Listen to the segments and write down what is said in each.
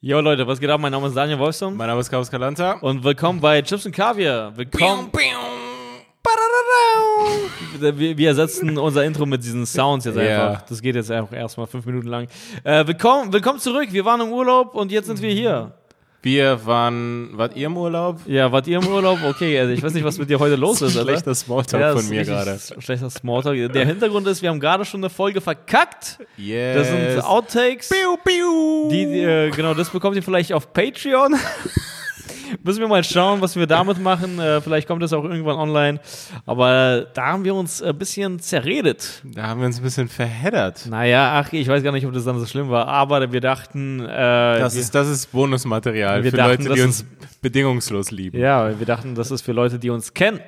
Jo Leute, was geht ab? Mein Name ist Daniel Wolfson Mein Name ist Carlos Calanta. und willkommen bei Chips und Kaviar. Willkommen. Wir, wir ersetzen unser Intro mit diesen Sounds jetzt Ja. einfach. Das geht jetzt einfach erstmal fünf Minuten lang. Äh, willkommen, willkommen zurück. Wir waren im Urlaub und jetzt sind wir hier. Wir waren, wart ihr im Urlaub? Ja, wart ihr im Urlaub? Okay, also ich weiß nicht, was mit dir heute los ist, Alter. Schlechter Smalltalk Ja, von mir gerade. Schlechter Smalltalk. Der Hintergrund ist, wir haben gerade schon eine Folge verkackt. Yes. Das sind Outtakes. Piu, piu. Die, die, äh, genau, das bekommt ihr vielleicht auf Patreon. Müssen wir mal schauen, was wir damit machen. Äh, vielleicht kommt das auch irgendwann online. Aber da haben wir uns ein bisschen zerredet. da haben wir uns ein bisschen verheddert. Naja, ach, ich weiß gar nicht, ob das dann so schlimm war. Aber wir dachten, äh, Das wir, ist, das ist Bonusmaterial Wir für dachten, Leute, die uns bedingungslos lieben. ja, wir dachten, das ist für Leute, die uns kennen.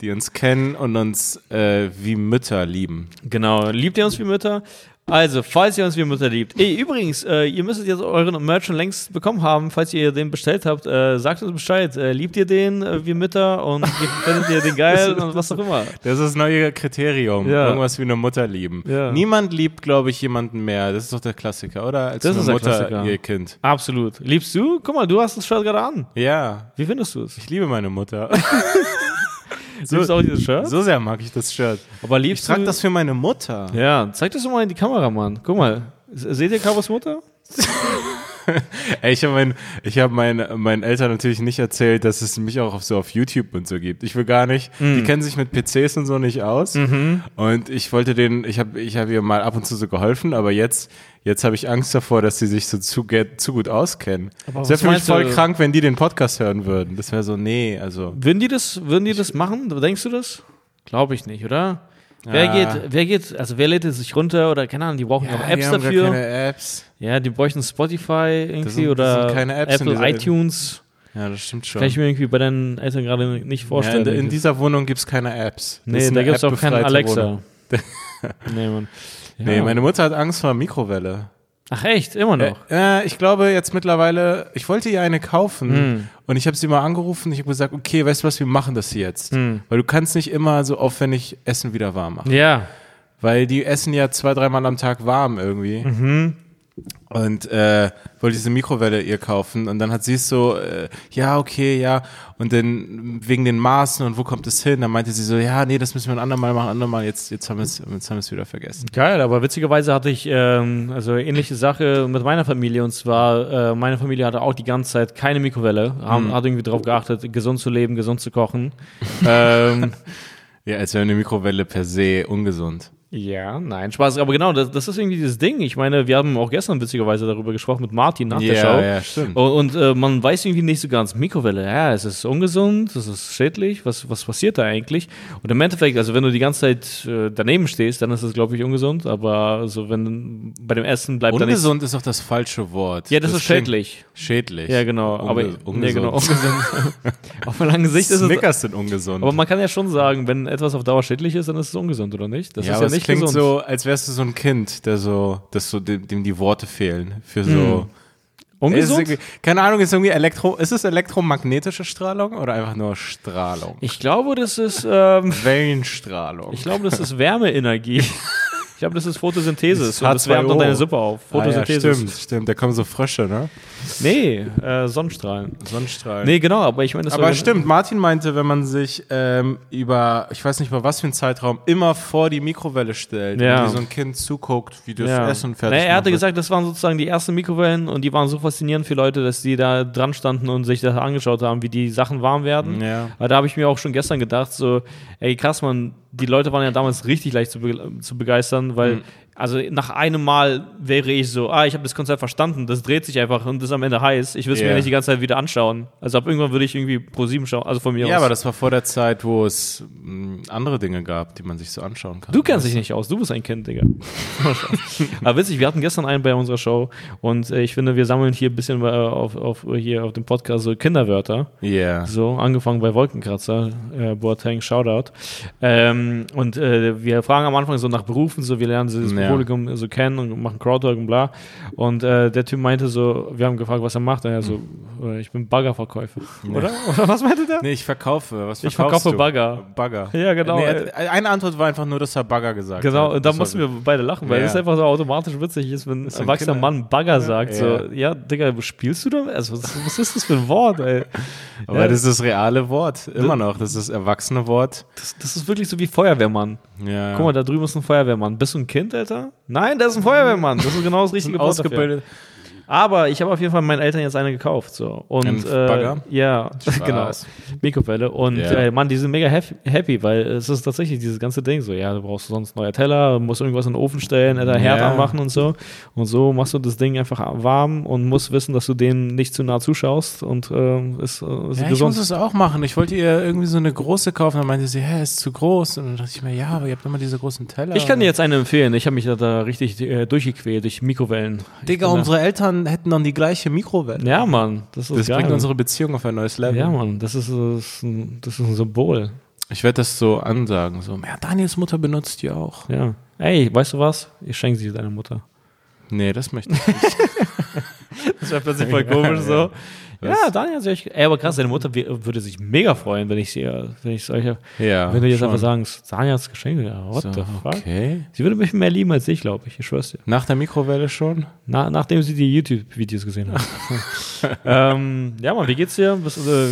Die uns kennen und uns äh, wie Mütter lieben. Genau. Liebt ihr uns wie Mütter? Also, falls ihr uns wie Mütter liebt. Ey, übrigens, äh, ihr müsstet jetzt euren Merch schon längst bekommen haben, falls ihr den bestellt habt. Äh, sagt uns Bescheid. Äh, liebt ihr den äh, wie Mütter und findet ihr den geil und was auch immer? Das ist das neue Kriterium. Ja. Irgendwas wie eine Mutter lieben. Ja. Niemand liebt, glaube ich, jemanden mehr. Das ist doch der Klassiker, oder? Als Das eine ist Mutter Klassiker. ihr Kind. Absolut. Liebst du? Guck mal, du hast das Shirt gerade an. Ja, Wie findest du es? ich liebe meine Mutter. So, liebst du auch dieses Shirt? so sehr mag ich das Shirt. Aber Ich liebst trage du... das für meine Mutter. ja, zeig das doch mal in die Kamera, Mann. Guck mal. Seht ihr Carlos Mutter? Ey, ich habe mein, ich hab mein, meinen Eltern natürlich nicht erzählt, dass es mich auch auf, so auf YouTube und so gibt. Ich will gar nicht, Mm. die kennen sich mit PCs und so nicht aus. Mhm. Und ich wollte denen, ich habe ich hab ihr mal ab und zu so geholfen, aber jetzt, jetzt habe ich Angst davor, dass sie sich so zu, get- zu gut auskennen. Aber Es wäre für mich meinst du? voll krank, wenn die den Podcast hören würden. Das wäre so, nee, also. Würden die das, würden die das machen? Denkst du das? Glaube ich nicht, oder? Wer Ja. geht, wer geht, also wer lädt es sich runter oder keine Ahnung, die brauchen auch die Apps dafür. keine Apps. Ja, die bräuchten Spotify irgendwie sind- oder keine Apple iTunes. Ja, das stimmt schon. Kann ich mir irgendwie bei deinen Eltern gerade nicht ja, vorstellen. in, in dieser Wohnung gibt's keine Apps. Das nee, da gibt es auch keinen Wohnung. Alexa. nee, Mann. Ja. Nee, meine Mutter hat Angst vor Mikrowelle. Ach echt, immer noch. Äh, ich glaube jetzt mittlerweile, ich wollte ihr eine kaufen Hm. und ich habe sie mal angerufen. Ich habe gesagt, okay, weißt du was, wir machen das jetzt. Hm. Weil du kannst nicht immer so aufwendig Essen wieder warm machen. Ja. Weil die essen ja zwei, dreimal am Tag warm irgendwie. Mhm. Und äh, wollte diese Mikrowelle ihr kaufen und dann hat sie es so, äh, ja, okay, ja. Und dann wegen den Maßen und wo kommt es hin, dann meinte sie so, ja, nee, das müssen wir ein andermal machen, andermal, jetzt, jetzt haben wir es jetzt haben wir es wieder vergessen. Geil, aber witzigerweise hatte ich ähm, also ähnliche Sache mit meiner Familie und zwar äh, meine Familie hatte auch die ganze Zeit keine Mikrowelle, haben, hat irgendwie darauf geachtet, gesund zu leben, gesund zu kochen. ähm, Ja, als wäre eine Mikrowelle per se ungesund. Ja, nein, Spaß, aber genau, das, das ist irgendwie dieses Ding. Ich meine, wir haben auch gestern witzigerweise darüber gesprochen mit Martin nach der Ja, Show. ja, stimmt. Und, und äh, man weiß irgendwie nicht so ganz, Mikrowelle, ja, es ist ungesund, es ist schädlich, was, was passiert da eigentlich? Und im Endeffekt, also wenn du die ganze Zeit äh, daneben stehst, dann ist es, glaube ich, ungesund, aber so wenn bei dem Essen bleibt. Ungesund ist auch das falsche Wort. Ja, das, ist klingt schädlich. Schädlich. Ja, genau. aber Unge ungesund. Ja, genau, ungesund. Auf lange Sicht ist es. Snickers sind ungesund. Aber man kann ja schon sagen, wenn etwas auf Dauer schädlich ist, dann ist es ungesund, oder nicht? Das ja, ist aber ja es nicht klingt gesund. so, als wärst du so ein Kind, der so, das so, dem, dem die Worte fehlen. Für so. Es ungesund? keine Ahnung, ist irgendwie Elektro, ist es elektromagnetische Strahlung oder einfach nur Strahlung? Ich glaube, das ist. Ähm, Wellenstrahlung. ich glaube, das ist Wärmeenergie. Ich glaube, das ist Photosynthese. Das das wärmt H2O. deine Suppe auf. ah, ja, Photosynthese. stimmt, stimmt. Da kommen so Frösche, ne? Nee, äh, Sonnenstrahlen. Sonnenstrahlen. Nee, genau, aber ich meine, das Aber stimmt, Martin meinte, wenn man sich ähm, über, ich weiß nicht mal was für einen Zeitraum, immer vor die Mikrowelle stellt Ja. wie so ein Kind zuguckt, wie das Ja. Essen fertig naja, er hatte gesagt, das waren sozusagen die ersten Mikrowellen und die waren so faszinierend für Leute, dass die da dran standen und sich das angeschaut haben, wie die Sachen warm werden. Ja. Aber da habe ich mir auch schon gestern gedacht, so, ey krass, man, die Leute waren ja damals richtig leicht zu, be zu begeistern, weil, Mhm. Also nach einem Mal wäre ich so, ah, ich habe das Konzept verstanden, das dreht sich einfach und ist am Ende heiß. Ich will es Ja. mir nicht die ganze Zeit wieder anschauen. Also ab irgendwann würde ich irgendwie pro sieben schauen, also von mir Ja, aus. aber das war vor der Zeit, wo es mh, andere Dinge gab, die man sich so anschauen kann. Du kennst dich nicht aus, du bist ein Kind, Digga. Aber witzig, wir hatten gestern einen bei unserer Show und äh, ich finde, wir sammeln hier ein bisschen äh, auf, auf, hier auf dem Podcast so Kinderwörter. Ja. So, angefangen bei Wolkenkratzer, äh, Boateng, Shoutout. Ähm, und äh, wir fragen am Anfang so nach Berufen, so wir lernen so das Ja. Publikum so kennen und machen Crowdwork und bla. Und äh, der Typ meinte so, wir haben gefragt, was er macht. Und er so, äh, ich bin Baggerverkäufer. Oder? Oder was meinte der? Nee, ich verkaufe. Was Ich verkaufe du? Bagger. Bagger. Ja, genau. Nee, äh, eine Antwort war einfach nur, dass er Bagger gesagt Genau, hat. und da mussten wir beide lachen, weil Ja. es einfach so automatisch witzig ist, wenn ein erwachsener Kinder- Mann Bagger sagt. So, Ja. ja, Digga, spielst du da? Also, was, was ist das für ein Wort, ey? Aber Ja. das ist das reale Wort. Immer noch. Das ist das erwachsene Wort. Das, das ist wirklich so wie Feuerwehrmann. Ja. Guck mal, da drüben ist ein Feuerwehrmann. Bist du ein Kind, Alter? Nein, das ist ein Feuerwehrmann. Das ist genau das richtige Wort dafür. Aber ich habe auf jeden Fall meinen Eltern jetzt eine gekauft. So. Und, äh? Ja, genau. Mikrowelle. Und Ja. äh, Mann, die sind mega happy, weil es ist tatsächlich dieses ganze Ding so. Ja, du brauchst sonst neue Teller, musst irgendwas in den Ofen stellen, äh, Herd Ja. anmachen und so. Und so machst du das Ding einfach warm und musst wissen, dass du denen nicht zu nah zuschaust und äh, ist, ist Ja, ich muss es auch machen. Ich wollte ihr irgendwie so eine große kaufen. Dann meinte sie, hä, ist zu groß. Und dann dachte ich mir, ja, aber ihr habt immer diese großen Teller. Ich kann dir jetzt eine empfehlen. Ich habe mich da, da richtig äh, durchgequält durch Mikrowellen. Digga, da- unsere Eltern hätten dann die gleiche Mikrowelle. Ja, Mann. Das ist das geil. bringt unsere Beziehung auf ein neues Level. ja, Mann. Das ist, das ist, ein, das ist ein Symbol. Ich werde das so ansagen. So, ja, Daniels Mutter benutzt die auch. Ja. Ey, weißt du was? Ich schenke sie deiner Mutter. Nee, das möchte ich nicht. Das wäre plötzlich voll komisch so. Ja, Was? Daniel, sehr- ey, aber krass, deine Mutter würde sich mega freuen, wenn ich sie, äh, wenn ich solche, ja. wenn du jetzt schon. einfach sagen, Daniels Geschenk, ja, what so, the fuck? Okay. Sie würde mich mehr lieben als ich, glaube ich, ich schwör's dir. Nach der Mikrowelle schon? Na, nachdem sie die YouTube-Videos gesehen hat. ähm, ja, Mann, wie geht's dir? Bist, du, äh,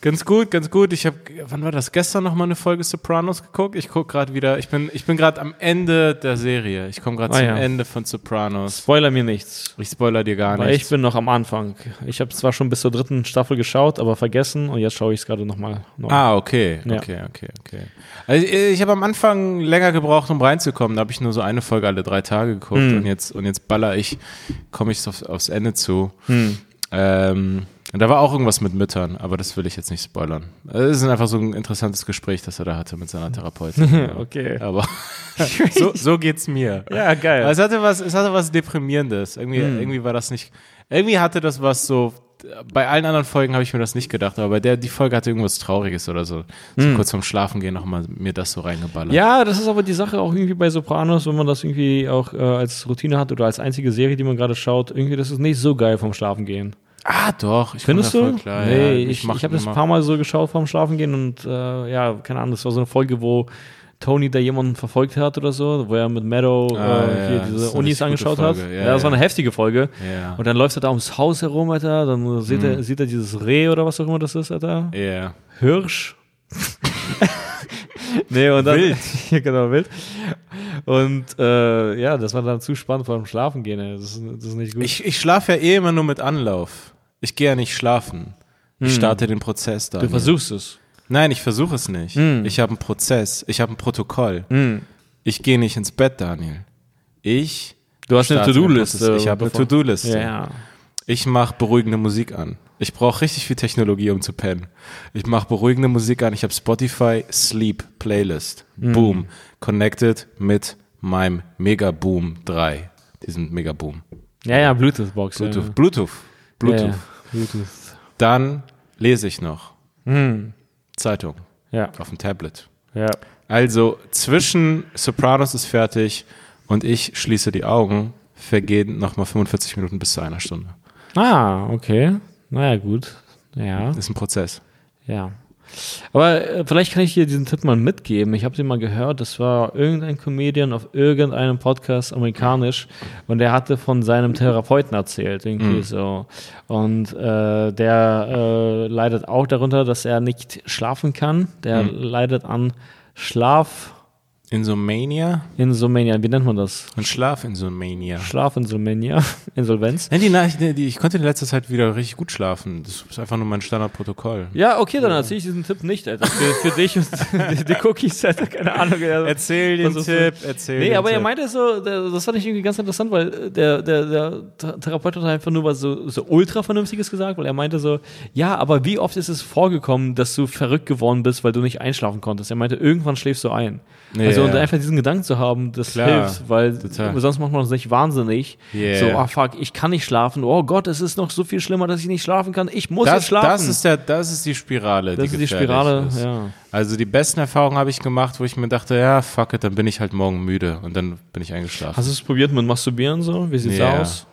Ganz gut, ganz gut. Ich habe, wann war das? Gestern noch mal eine Folge Sopranos geguckt. Ich gucke gerade wieder. Ich bin, ich bin gerade am Ende der Serie. Ich komme gerade Ah, zum ja. Ende von Sopranos. Spoiler mir nichts. Ich spoiler dir gar Weil nicht. ich bin noch am Anfang. Ich habe zwar schon bis zur dritten Staffel geschaut, aber vergessen und jetzt schaue ich es gerade nochmal. neu. Ah, okay, Ja. okay, okay, okay. Also ich, ich habe am Anfang länger gebraucht, um reinzukommen. Da habe ich nur so eine Folge alle drei Tage geguckt Hm. und jetzt und jetzt baller ich, komme ich auf, aufs Ende zu. Hm. Ähm, und da war auch irgendwas mit Müttern, aber das will ich jetzt nicht spoilern. Es ist einfach so ein interessantes Gespräch, das er da hatte mit seiner Therapeutin. Okay. Aber so, so geht's mir. Ja, geil. Aber es hatte was, es hatte was Deprimierendes. Irgendwie, Hm. irgendwie war das nicht. Irgendwie hatte das was so. Bei allen anderen Folgen habe ich mir das nicht gedacht, aber bei der die Folge hatte irgendwas Trauriges oder so. So kurz vorm Schlafen gehen nochmal mir das so reingeballert. Hm. Ja, das ist aber die Sache auch irgendwie bei Sopranos, wenn man das irgendwie auch äh, als Routine hat oder als einzige Serie, die man gerade schaut, irgendwie das ist nicht so geil vom Schlafen gehen. Ah, doch. Ich Findest du? Klar, nee, ja. ich, mach ich habe das ein paar Mal so geschaut vorm Schlafen gehen und äh, ja, keine Ahnung, das war so eine Folge, wo Tony da jemanden verfolgt hat oder so, wo er mit Meadow Ah, äh, ja, hier das diese Unis angeschaut hat. Ja, Ja, das war ja. eine heftige Folge. Ja. Und dann läuft er da ums Haus herum, Alter. Dann sieht, er, sieht er dieses Reh oder was auch immer das ist, Alter. Ja. Hirsch. nee, und dann. Wild. ja, genau, wild. Und äh, ja, das war dann zu spannend vor dem Schlafen gehen, ey. Das ist, das ist nicht gut. Ich, ich schlafe ja eh immer nur mit Anlauf. Ich gehe ja nicht schlafen. Ich starte den Prozess da. Hm. du versuchst es. Nein, ich versuche es nicht. Hm. Ich habe einen Prozess. Ich habe ein Protokoll. Hm. Ich gehe nicht ins Bett, Daniel. Ich. Du hast eine To-Do-Liste. Ich habe eine To-Do-Liste. Ja. Ich mache beruhigende Musik an. Ich brauche richtig viel Technologie, um zu pennen. Ich mache beruhigende Musik an. Ich habe Spotify Sleep Playlist. Hm. Boom. Connected mit meinem Mega Boom 3. Diesen Mega Boom. Ja, ja, Bluetooth-Box. Bluetooth. Bluetooth. Bluetooth. Ja, ja. Bluetooth. Dann lese ich noch Hm. Zeitung Ja, auf dem Tablet. ja. Also zwischen Sopranos ist fertig und ich schließe die Augen, vergehen nochmal 45 Minuten bis zu einer Stunde. Ah, okay. Naja, gut. Ja, ist ein Prozess. ja. Aber äh, vielleicht kann ich dir diesen Tipp mal mitgeben. Ich habe den mal gehört, das war irgendein Comedian auf irgendeinem Podcast, amerikanisch, und der hatte von seinem Therapeuten erzählt, irgendwie so. Und äh, der äh, leidet auch darunter, dass er nicht schlafen kann. Der leidet an Schlaf. Insomania Insomnia, wie nennt man das? und Schlafinsomania. Schlafinsomnia, Insolvenz. Nein, die die, ich konnte in letzter Zeit wieder richtig gut schlafen. Das ist einfach nur mein Standardprotokoll. Ja, okay, dann erzähle ich diesen Tipp nicht, Alter. Für, für dich und die, die Cookies, Alter, keine Ahnung. Ja. Erzähl den Tipp, erzähl Nee, den aber er Tipp. meinte so, das fand ich irgendwie ganz interessant, weil der, der, der Th- Therapeut hat einfach nur was so, so ultra Vernünftiges gesagt, weil er meinte so, ja, aber wie oft ist es vorgekommen, dass du verrückt geworden bist, weil du nicht einschlafen konntest? Er meinte, irgendwann schläfst du ein. Ja, Also und einfach diesen Gedanken zu haben, das Klar, hilft, weil total. sonst macht man sich wahnsinnig. Yeah. So, ah fuck, ich kann nicht schlafen. Oh Gott, es ist noch so viel schlimmer, dass ich nicht schlafen kann. Ich muss das, jetzt schlafen. das ist der, das ist die Spirale. Das ist die Spirale, ist. ja. Also die besten Erfahrungen habe ich gemacht, wo ich mir dachte, ja, fuck it, dann bin ich halt morgen müde und dann bin ich eingeschlafen. Hast du es probiert mit Masturbieren so? Wie sieht's Ja. aus?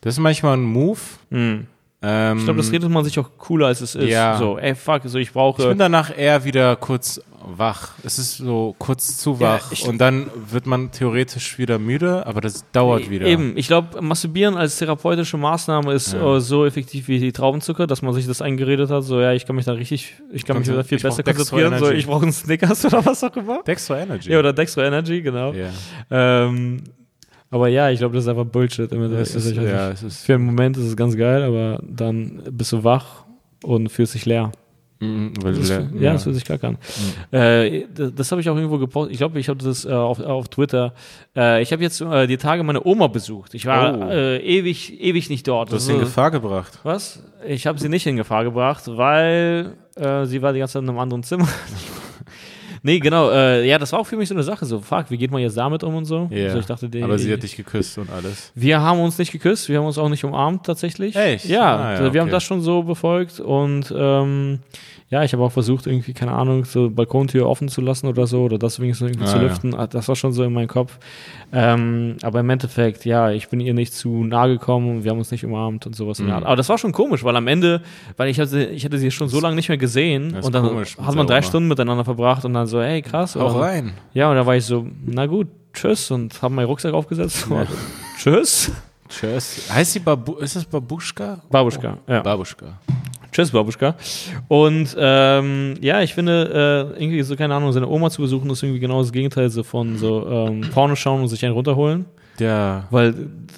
Das ist manchmal ein Move. Hm. Ähm, Ich glaube, das redet man sich auch cooler, als es ist. Ja. So, ey, fuck, so ich ich brauche. bin danach eher wieder kurz wach. Es ist so kurz zu Ja, wach ich- und dann wird man theoretisch wieder müde, aber das dauert wieder. Eben, ich glaube, Masturbieren als therapeutische Maßnahme ist Ja. äh, so effektiv wie die Traubenzucker, dass man sich das eingeredet hat, so ja, ich kann mich da richtig, ich kann mich Konzen- da viel ich besser konzentrieren, so ich brauche einen Snickers oder was auch immer. Dextro Energy. Ja, oder Dextro Energy, genau. Ja. Ähm, aber ja, ich glaube, das ist einfach Bullshit. Immer, Es ist, ja, es ist Für einen Moment ist es ganz geil, aber dann bist du wach und fühlst dich leer. Mhm, weil Das, du ja, ja, das fühlt sich klar an. Äh, das das habe ich auch irgendwo gepostet. Ich glaube, ich habe das äh, auf, auf Twitter. Äh, ich habe jetzt äh, die Tage meine Oma besucht. Ich war Oh. äh, ewig, ewig nicht dort. Du hast ihn in Gefahr gebracht. Was? Ich habe sie nicht in Gefahr gebracht, weil äh, sie war die ganze Zeit in einem anderen Zimmer. nee, genau. Äh, ja, das war auch für mich so eine Sache. So, fuck, wie geht man jetzt damit um und so? Ja. Also ich dachte, die, aber sie hat dich geküsst und alles. wir haben uns nicht geküsst, wir haben uns auch nicht umarmt tatsächlich. Echt? Ja, Ah, ja, also wir haben okay. das schon so befolgt und ähm, ja, ich habe auch versucht, irgendwie, keine Ahnung, so Balkontür offen zu lassen oder so, oder das wenigstens irgendwie Ah, zu ja. lüften. Ah, Das war schon so in meinem Kopf. Ähm, aber im Endeffekt, ja, ich bin ihr nicht zu nahe gekommen und wir haben uns nicht umarmt und sowas. Mhm. Aber das war schon komisch, weil am Ende, weil ich hatte, ich hatte sie schon so lange nicht mehr gesehen und dann komisch hat man drei Oma. Stunden miteinander verbracht und dann so, hey, krass. Dann- rein. Ja, und da war ich so, na gut, tschüss und habe meinen Rucksack aufgesetzt. tschüss. Tschüss. Heißt die Babu ist das Babuschka? Babuschka, ja. Babuschka. Tschüss, Babuschka. Und ähm, ja, ich finde, äh, irgendwie so, keine Ahnung, seine Oma zu besuchen, ist irgendwie genau das Gegenteil so von so ähm, Porno schauen und sich einen runterholen. Ja. Weil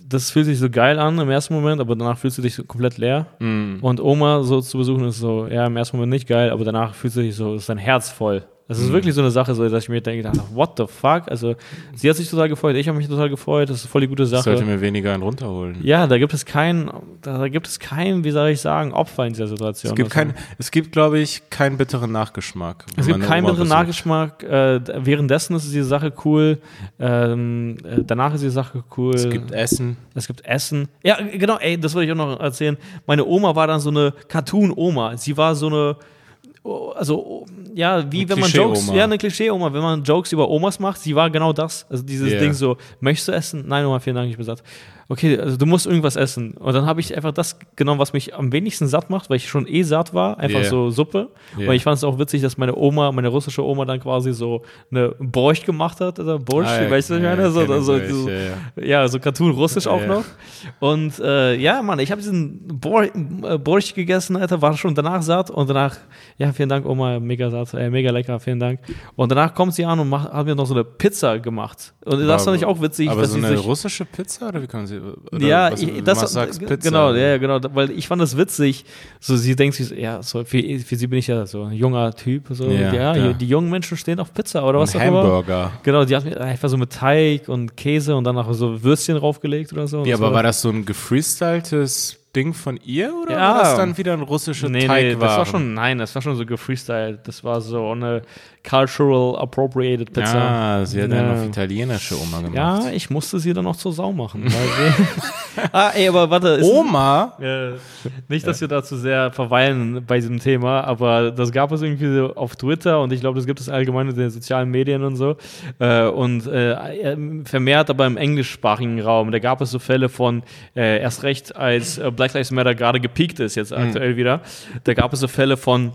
das fühlt sich so geil an im ersten Moment, aber danach fühlst du dich so komplett leer. Mhm. Und Oma so zu besuchen ist so, ja, im ersten Moment nicht geil, aber danach fühlst du dich so, ist dein Herz voll. Das ist wirklich so eine Sache, so, dass ich mir denke, what the fuck? Also, sie hat sich total gefreut, ich habe mich total gefreut, das ist voll die gute Ich Sache. sollte mir weniger einen runterholen. Ja, da gibt es keinen, da, gibt es keinen, wie soll ich sagen, Opfer in dieser Situation. Es gibt Also, kein, es gibt, glaube ich, keinen bitteren Nachgeschmack. es gibt eine keinen Oma bitteren besucht. Nachgeschmack. Äh, währenddessen ist diese Sache cool. Ähm, äh, danach ist die Sache cool. Es gibt Essen. es gibt Essen. Ja, genau, ey, das wollte ich auch noch erzählen. Meine Oma war dann so eine Cartoon-Oma. Sie war so eine, also, ja, wie Eine wenn man. Jokes, ja, eine Klischee-Oma, wenn man Jokes über Omas macht, sie war genau das. Also dieses Ja. Ding so, möchtest du essen? Nein, Oma, vielen Dank, ich bin satt. Okay, also du musst irgendwas essen. Und dann habe ich einfach das genommen, was mich am wenigsten satt macht, weil ich schon eh satt war, einfach Ja. so Suppe. Ja. Und ich fand es auch witzig, dass meine Oma, meine russische Oma dann quasi so eine Borscht gemacht hat, oder Borscht, Ah, ja, weißt du, ja, meine? So, so, so, ja, ja. ja, so Cartoon-Russisch auch Ja. noch. Und äh, ja, Mann, ich habe diesen Bor äh, Borscht gegessen, Alter, war schon danach satt und danach, ja, vielen Dank, Oma, mega satt, äh, mega lecker, vielen Dank. Und danach kommt sie an und macht, hat mir noch so eine Pizza gemacht. Und das fand ich auch witzig, Aber dass so eine russische Pizza oder wie kann man sie? Oder ja, ich, das sagst g- Pizza. genau, ja, genau, weil ich fand das witzig. So, sie denkt sich, so, ja, so für, für sie bin ich ja so ein junger Typ, so, Ja, ja, ja. die jungen Menschen stehen auf Pizza oder was Und auch immer. Hamburger. Genau, die hat mir einfach so mit Teig und Käse und dann noch so Würstchen draufgelegt oder so. Ja, aber war das so ein gefreestyltes Ding von ihr oder Ja. war das dann wieder ein russischer Nee, nee, Teigwaren? das war schon, nein, das war schon so gefreestylt. Das war so eine cultural appropriated Pizza. Ah, sie hat Ja. eine auf italienische Oma gemacht. Ja, ich musste sie dann auch zur Sau machen. Weil sie ah, ey, aber warte. ist- Oma? Äh, nicht, dass wir da zu sehr verweilen bei diesem Thema, aber das gab es irgendwie so auf Twitter und ich glaube, das gibt es allgemein in den sozialen Medien und so. Äh, und äh, vermehrt aber im englischsprachigen Raum. Da gab es so Fälle von, äh, erst recht, als äh, Black Lives Matter gerade gepiekt ist, jetzt aktuell wieder, da gab es so Fälle von,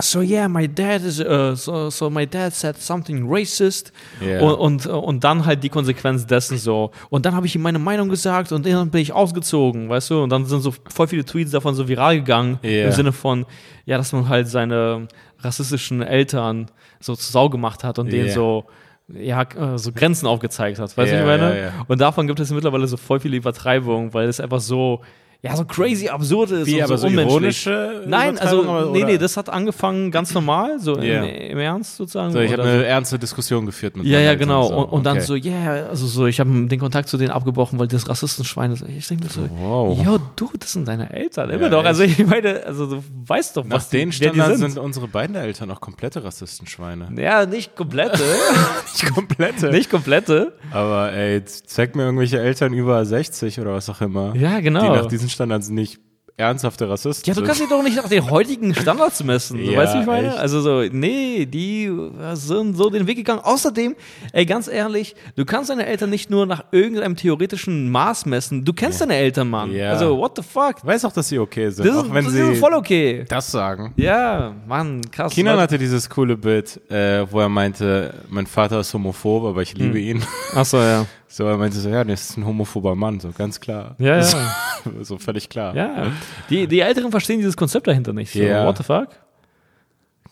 So yeah, my dad is uh, so, so my dad said something racist Ja. und, und und dann halt die Konsequenz dessen so und dann habe ich ihm meine Meinung gesagt und dann bin ich ausgezogen, weißt du und dann sind so voll viele Tweets davon so viral gegangen Ja. im Sinne von ja, dass man halt seine rassistischen Eltern so zur Sau gemacht hat und denen so ja, äh, so Grenzen aufgezeigt hat, weißt du, ich meine? Und davon gibt es mittlerweile so voll viele Übertreibungen, weil es einfach so, ja, so crazy absurd ist Wie, und aber so so unmenschlich. Nein, also, aber- nee, nee, oder? das hat angefangen ganz normal, so Ja. im, im Ernst sozusagen. So, ich habe oder eine ernste Diskussion geführt mit Ja, ja, Eltern, genau. so. Und, und dann Okay. so, yeah, also so, ich habe den Kontakt zu denen abgebrochen, weil das Rassistenschwein ist. Ich denke so, Wow. ja, du, das sind deine Eltern, immer Ja, doch. Also ich meine, also du weißt doch, Nach was den wer die sind. sind unsere beiden Eltern auch komplette Rassistenschweine. Ja, nicht komplette, Nicht komplette. nicht komplette. Aber ey, zeig mir irgendwelche Eltern über 60 oder was auch immer. Ja, genau. Die nach diesen Standards nicht ernsthafte Rassisten Ja, du kannst dich doch nicht nach den heutigen Standards messen. Ja, weißt du, wie ich meine? echt. Also so, nee, die sind so den Weg gegangen. Außerdem, ey, ganz ehrlich, du kannst deine Eltern nicht nur nach irgendeinem theoretischen Maß messen. Du kennst deine Eltern, Mann. Ja. Also, what the fuck? Ich weiß auch, dass sie okay sind, Das, auch ist, wenn das sie voll okay. das sagen. Ja, Mann, krass. Kinan hatte dieses coole Bild, äh, wo er meinte, mein Vater ist homophob, aber ich Hm. liebe ihn. Ach so, ja. So, er meinte so, ja, das ist ein homophober Mann, so ganz klar. Ja, ja. So, so völlig klar. Ja, die, die Älteren verstehen dieses Konzept dahinter nicht. So, Ja. What the fuck?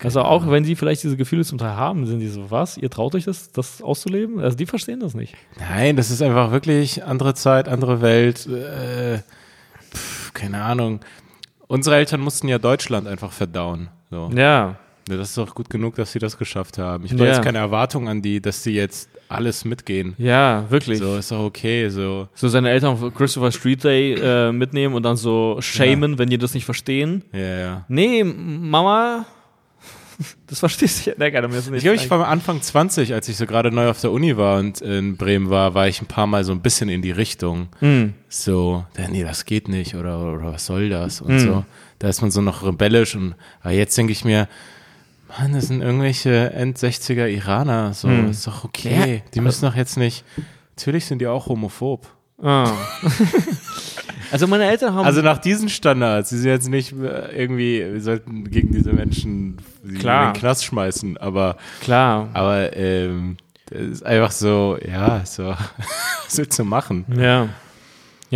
Also auch wenn sie vielleicht diese Gefühle zum Teil haben, sind die so, was? Ihr traut euch das, das auszuleben? Also die verstehen das nicht. Nein, das ist einfach wirklich andere Zeit, andere Welt. Äh, pf, keine Ahnung. Unsere Eltern mussten ja Deutschland einfach verdauen. So. Ja, Ja, Das ist doch gut genug, dass sie das geschafft haben. Ich habe Ja. jetzt keine Erwartung an die, dass sie jetzt alles mitgehen. ja, wirklich. So, ist doch okay. So, So seine Eltern auf Christopher Street Day äh, mitnehmen und dann so shamen, wenn die das nicht verstehen. ja, ja. Nee, Mama, das verstehst du ja. Das nicht Ich glaube, ich war Anfang 20, als ich so gerade neu auf der Uni war und in Bremen war, war ich ein paar Mal so ein bisschen in die Richtung. Hm. So, ja, nee, das geht nicht oder, oder was soll das und Mhm. so. Da ist man so noch rebellisch und aber jetzt denke ich mir, Mann, das sind irgendwelche End-60er Iraner, so, Mhm. ist doch okay. Ja. Die müssen doch jetzt nicht, natürlich sind die auch homophob. Ah. also meine Eltern haben Also nach diesen Standards, sie sind jetzt nicht äh, irgendwie, wir sollten gegen diese Menschen sie Klar. in den Knast schmeißen, aber, klar. aber ähm, das ist einfach so, ja, so, was willst du machen? Ja.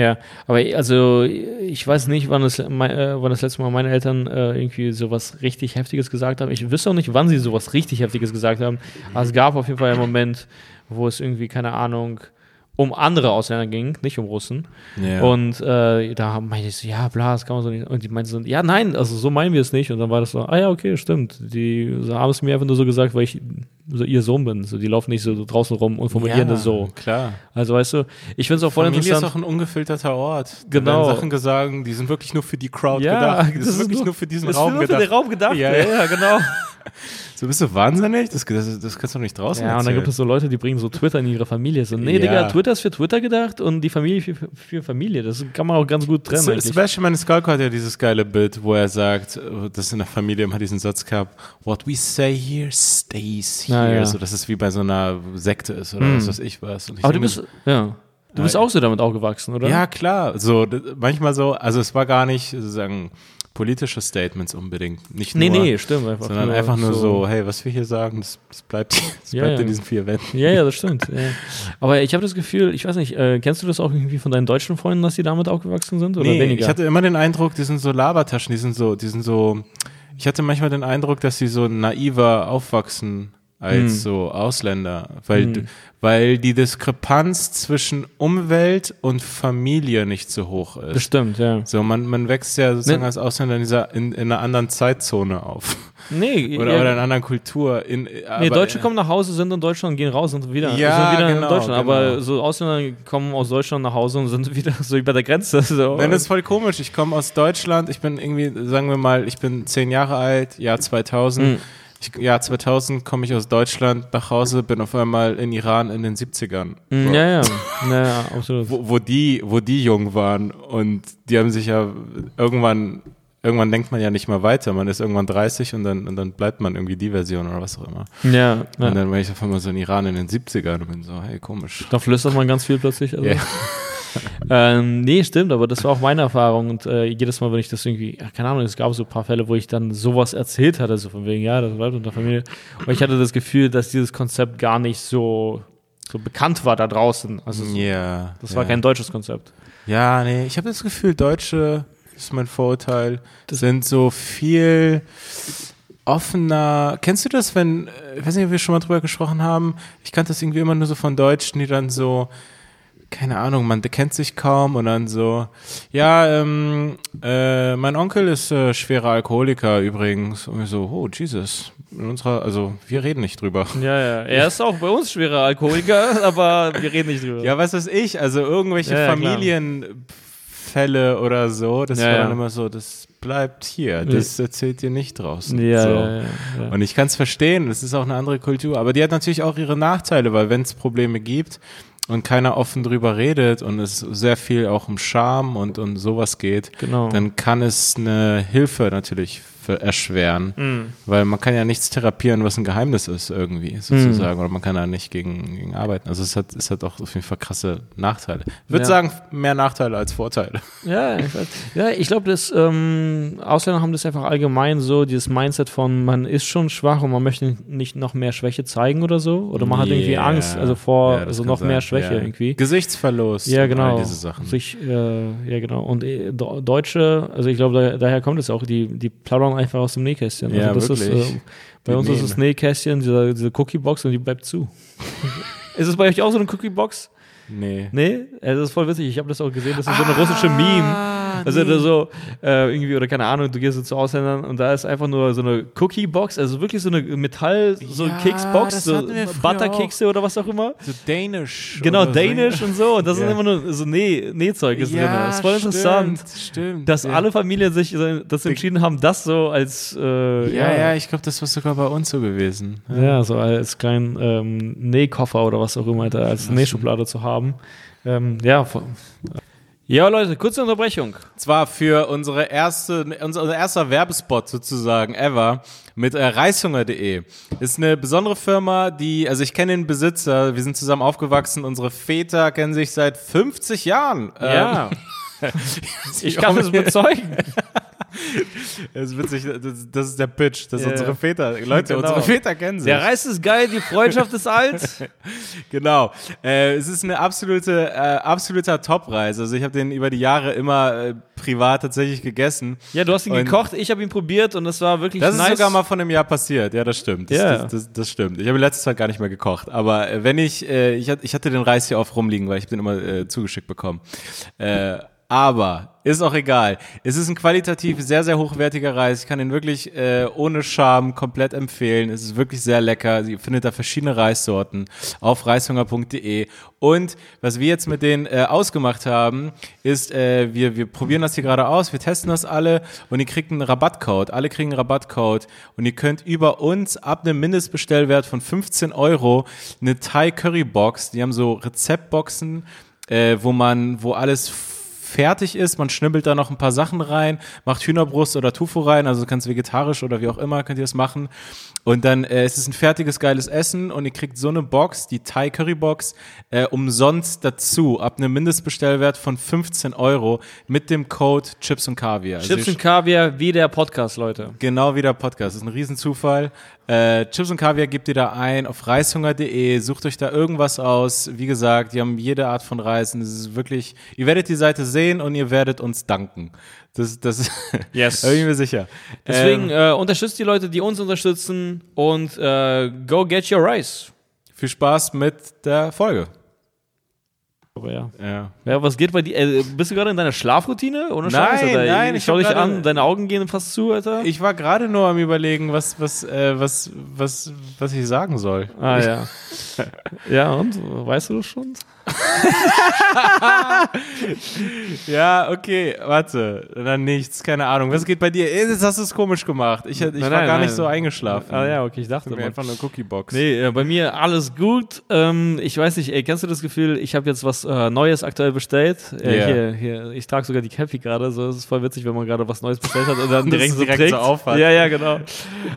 Ja, aber also ich weiß nicht, wann das, äh, wann das letzte Mal meine Eltern äh, irgendwie sowas richtig Heftiges gesagt haben. Ich wüsste auch nicht, wann sie sowas richtig Heftiges gesagt haben. Aber es gab auf jeden Fall einen Moment, wo es irgendwie, keine Ahnung, um andere Ausländer ging, nicht um Russen. Ja. Und äh, da meinte ich so, ja, bla, das kann man so nicht. Und die meinten so, ja, nein, also so meinen wir es nicht. Und dann war das so, ah ja, okay, stimmt. Die so, haben es mir einfach nur so gesagt, weil ich so ihr Sohn bin. So, die laufen nicht so draußen rum und formulieren das so. Klar. Also weißt du, ich finde es auch voll Familie interessant. ist auch ein ungefilterter Ort. Da Genau. werden Sachen gesagt, die sind wirklich nur für die Crowd ja, gedacht. Das, ist wirklich nur, für diesen ist Raum nur gedacht. für den Raum gedacht. Ja, Ja, ja. ja, genau. So bist du wahnsinnig? Das, das, das kannst du doch nicht draußen ja, und dann erzählen. gibt es so Leute, die bringen so Twitter in ihre Familie. So, nee, Ja. Digga, Twitter ist für Twitter gedacht und die Familie für, für Familie. Das kann man auch ganz gut trennen. Eigentlich. Sebastian Maniscalco hat ja dieses geile Bild, wo er sagt, dass in der Familie immer diesen Satz gab, what we say here stays here. Ja, ja. So, dass es wie bei so einer Sekte ist oder Mhm. was weiß ich was. Ich Aber du bist, ja. Du bist auch so damit aufgewachsen, oder? Ja, klar. So, manchmal so, also es war gar nicht sozusagen politische Statements unbedingt. Nicht Nee, nur, nee, stimmt. Einfach sondern nur einfach nur so, hey, was wir hier sagen, das, das bleibt, das Ja, bleibt ja. in diesen vier Wänden. Ja, ja, das stimmt. Ja. Aber ich habe das Gefühl, ich weiß nicht, äh, kennst du das auch irgendwie von deinen deutschen Freunden, dass die damit aufgewachsen sind oder Nee, weniger? ich hatte immer den Eindruck, die sind so Labertaschen, die sind so, die sind so, ich hatte manchmal den Eindruck, dass sie so naiver aufwachsen als Hm. so Ausländer, weil, Hm. d- weil die Diskrepanz zwischen Umwelt und Familie nicht so hoch ist. Bestimmt, ja. So, man, man wächst ja sozusagen Ne- als Ausländer in, dieser, in, in einer anderen Zeitzone auf. Nee, Oder, ja, oder in einer anderen Kultur. In, nee aber- Deutsche kommen nach Hause, sind in Deutschland, gehen raus und wieder, Ja, sind wieder genau, in Deutschland. genau. Aber so Ausländer kommen aus Deutschland nach Hause und sind wieder so über der Grenze. So. Nein, das ist voll komisch. Ich komme aus Deutschland. Ich bin irgendwie, sagen wir mal, ich bin zehn Jahre alt, Jahr 2000. Mhm. Ich, Jahr 2000 komme ich aus Deutschland nach Hause, bin auf einmal in Iran in den 70ern. Mm, So. ja, ja, ja, ja, absolut. Wo, wo, die, wo die jung waren und die haben sich ja irgendwann, irgendwann denkt man ja nicht mehr weiter. Man ist irgendwann 30 und dann, und dann bleibt man irgendwie die Version oder was auch immer. Ja, Und ja. dann war ich auf einmal so in Iran in den 70ern und bin so, hey, komisch. Da flüstert man ganz viel plötzlich. Also. Ja. Ähm, nee, stimmt, aber das war auch meine Erfahrung. Und äh, jedes Mal, wenn ich das irgendwie, ja, keine Ahnung, es gab so ein paar Fälle, wo ich dann sowas erzählt hatte, so von wegen, ja, das bleibt unter Familie. Und ich hatte das Gefühl, dass dieses Konzept gar nicht so, so bekannt war da draußen. Also so, Ja. das war kein deutsches Konzept. Ja, nee, ich habe das Gefühl, Deutsche, das ist mein Vorurteil, sind so viel offener. Kennst du das, wenn, äh, ich weiß nicht, ob wir schon mal drüber gesprochen haben, ich kannte das irgendwie immer nur so von Deutschen, die dann so keine Ahnung, man kennt sich kaum und dann so, ja, ähm, äh, mein Onkel ist äh, schwerer Alkoholiker übrigens. Und ich so, oh Jesus, in unserer, also wir reden nicht drüber. Ja, ja. Er ist auch bei uns schwerer Alkoholiker, aber wir reden nicht drüber. Ja, was weiß ich, also irgendwelche Ja, ja. Familienfälle oder so, das Ja, war dann immer so, das bleibt hier, das erzählt ihr nicht draußen. Ja, so. ja. Und ich kann es verstehen, das ist auch eine andere Kultur, aber die hat natürlich auch ihre Nachteile, weil wenn es Probleme gibt und keiner offen drüber redet und es sehr viel auch um Scham und, und sowas geht, Genau. dann kann es eine Hilfe natürlich erschweren, Mhm. weil man kann ja nichts therapieren, was ein Geheimnis ist irgendwie Mhm. sozusagen oder man kann da nicht gegen, gegen arbeiten. Also es hat, es hat auch auf jeden Fall krasse Nachteile. Ich würde Ja. sagen, mehr Nachteile als Vorteile. Ja, ich. Ja, ich glaube, dass ähm, Ausländer haben das einfach allgemein so, dieses Mindset von, man ist schon schwach und man möchte nicht noch mehr Schwäche zeigen oder so. Oder man hat irgendwie Yeah. Angst, also vor Ja, also noch sein. mehr Schwäche Ja. irgendwie. Gesichtsverlust Ja, genau. all diese Sachen. Sich, äh, ja, genau. Und äh, Deutsche, also ich glaube, da, daher kommt es auch, die, die plaudern einfach aus dem Nähkästchen. Ja, also das wirklich. Ist, äh, bei uns ist nähen. das Nähkästchen, diese, diese Cookie-Box und die bleibt zu. ist es bei euch auch so eine Cookie-Box? Nee. Nee, das ist voll witzig. Ich habe das auch gesehen. Das ist so eine russische Meme. Also da so äh, irgendwie oder keine Ahnung, du gehst so zu Ausländern und da ist einfach nur so eine Cookie-Box, also wirklich so eine Metall, so Ja, Keksbox, so Butterkekse oder was auch immer. So Danish. Genau, so. Danish und so. Und das Ja. ist immer nur so Näh Nähzeug ist drin. Das ist voll interessant. Stimmt, stimmt. Dass ja. alle Familien sich das entschieden haben, das so als äh, Ja, ja, ich glaube, das war sogar bei uns so gewesen. ja, so als kleinen ähm, Nähkoffer oder was auch immer, als Nähschublade zu haben. Ähm, ja, voll- ja, Leute, kurze Unterbrechung. Zwar für unsere erste, unser erster Werbespot sozusagen ever mit äh, Reishunger.de. Ist eine besondere Firma, die, also ich kenne den Besitzer, wir sind zusammen aufgewachsen, unsere Väter kennen sich seit 50 Jahren. Ja, Ähm, ich kann es bezeugen. Das ist witzig, das, das ist der Pitch, dass Ja. unsere Väter, Leute, Genau. unsere Väter kennen sich. Der Reis ist geil, die Freundschaft ist alt. Genau. Äh, es ist eine absolute, äh, absoluter Top-Reis. Also ich habe den über die Jahre immer äh, privat tatsächlich gegessen. Ja, du hast ihn Und- gekocht, ich habe ihn probiert und das war wirklich Das nice. ist sogar mal von einem Jahr passiert. Ja, das stimmt. Das, Ja. das, das, das stimmt. Ich habe letztes Jahr gar nicht mehr gekocht. Aber äh, wenn ich, äh, ich, ich hatte den Reis hier oft rumliegen, weil ich den immer äh, zugeschickt bekommen. Äh, aber ist auch egal. Es ist ein qualitativ sehr, sehr hochwertiger Reis. Ich kann ihn wirklich äh, ohne Scham komplett empfehlen. Es ist wirklich sehr lecker. Ihr findet da verschiedene Reissorten auf reishunger.de. Und was wir jetzt mit denen äh, ausgemacht haben, ist, äh, wir, wir probieren das hier gerade aus, wir testen das alle und ihr kriegt einen Rabattcode. Alle kriegen einen Rabattcode und ihr könnt über uns ab einem Mindestbestellwert von 15 Euro eine Thai Curry Box, die haben so Rezeptboxen, äh, wo man, wo alles fertig ist, man schnibbelt da noch ein paar Sachen rein, macht Hühnerbrust oder Tofu rein, also kannst vegetarisch oder wie auch immer, könnt ihr das machen. Und dann äh, es ist ein fertiges, geiles Essen und ihr kriegt so eine Box, die Thai Curry Box, äh, umsonst dazu, ab einem Mindestbestellwert von 15 Euro mit dem Code Chips und Kaviar. Also Chips ihr und Kaviar, wie der Podcast, Leute. Genau wie der Podcast. Das ist ein Riesenzufall. Äh, Chips und Kaviar gebt ihr da ein auf reishunger.de, sucht euch da irgendwas aus. Wie gesagt, die haben jede Art von Reis und es ist wirklich, ihr werdet die Seite sehen und ihr werdet uns danken. Das, das Yes. da bin ich mir sicher. Deswegen Ähm, äh, unterstützt die Leute, die uns unterstützen und äh, go get your rice. viel Spaß mit der Folge. Aber ja. Ja. Ja, was geht bei dir? Äh, bist du gerade in deiner Schlafroutine? Ohne Nein, Scheiß, Alter? nein, Ich schau dich an, deine Augen gehen fast zu, Alter. Ich war gerade nur am überlegen, was, was, äh, was, was, was ich sagen soll. ah, ja. ja, und? Weißt du das schon? Ja, okay, warte. Dann nichts, keine Ahnung. Was geht bei dir? Äh, Jetzt hast du es komisch gemacht. Ich, ich Nein, war nein, gar nicht so eingeschlafen. Ah, ja, okay, ich dachte Mir einfach eine Cookie-Box. Nee, äh, bei mir alles gut. Ähm, ich weiß nicht, ey, kennst du das Gefühl, ich habe jetzt was äh, Neues aktuell bestellt? Äh, Ja. hier, hier, ich trage sogar die Cappy gerade, so es ist voll witzig, wenn man gerade was Neues bestellt hat und dann Das direkt so direkt trägt. so aufhat. Ja, ja, genau.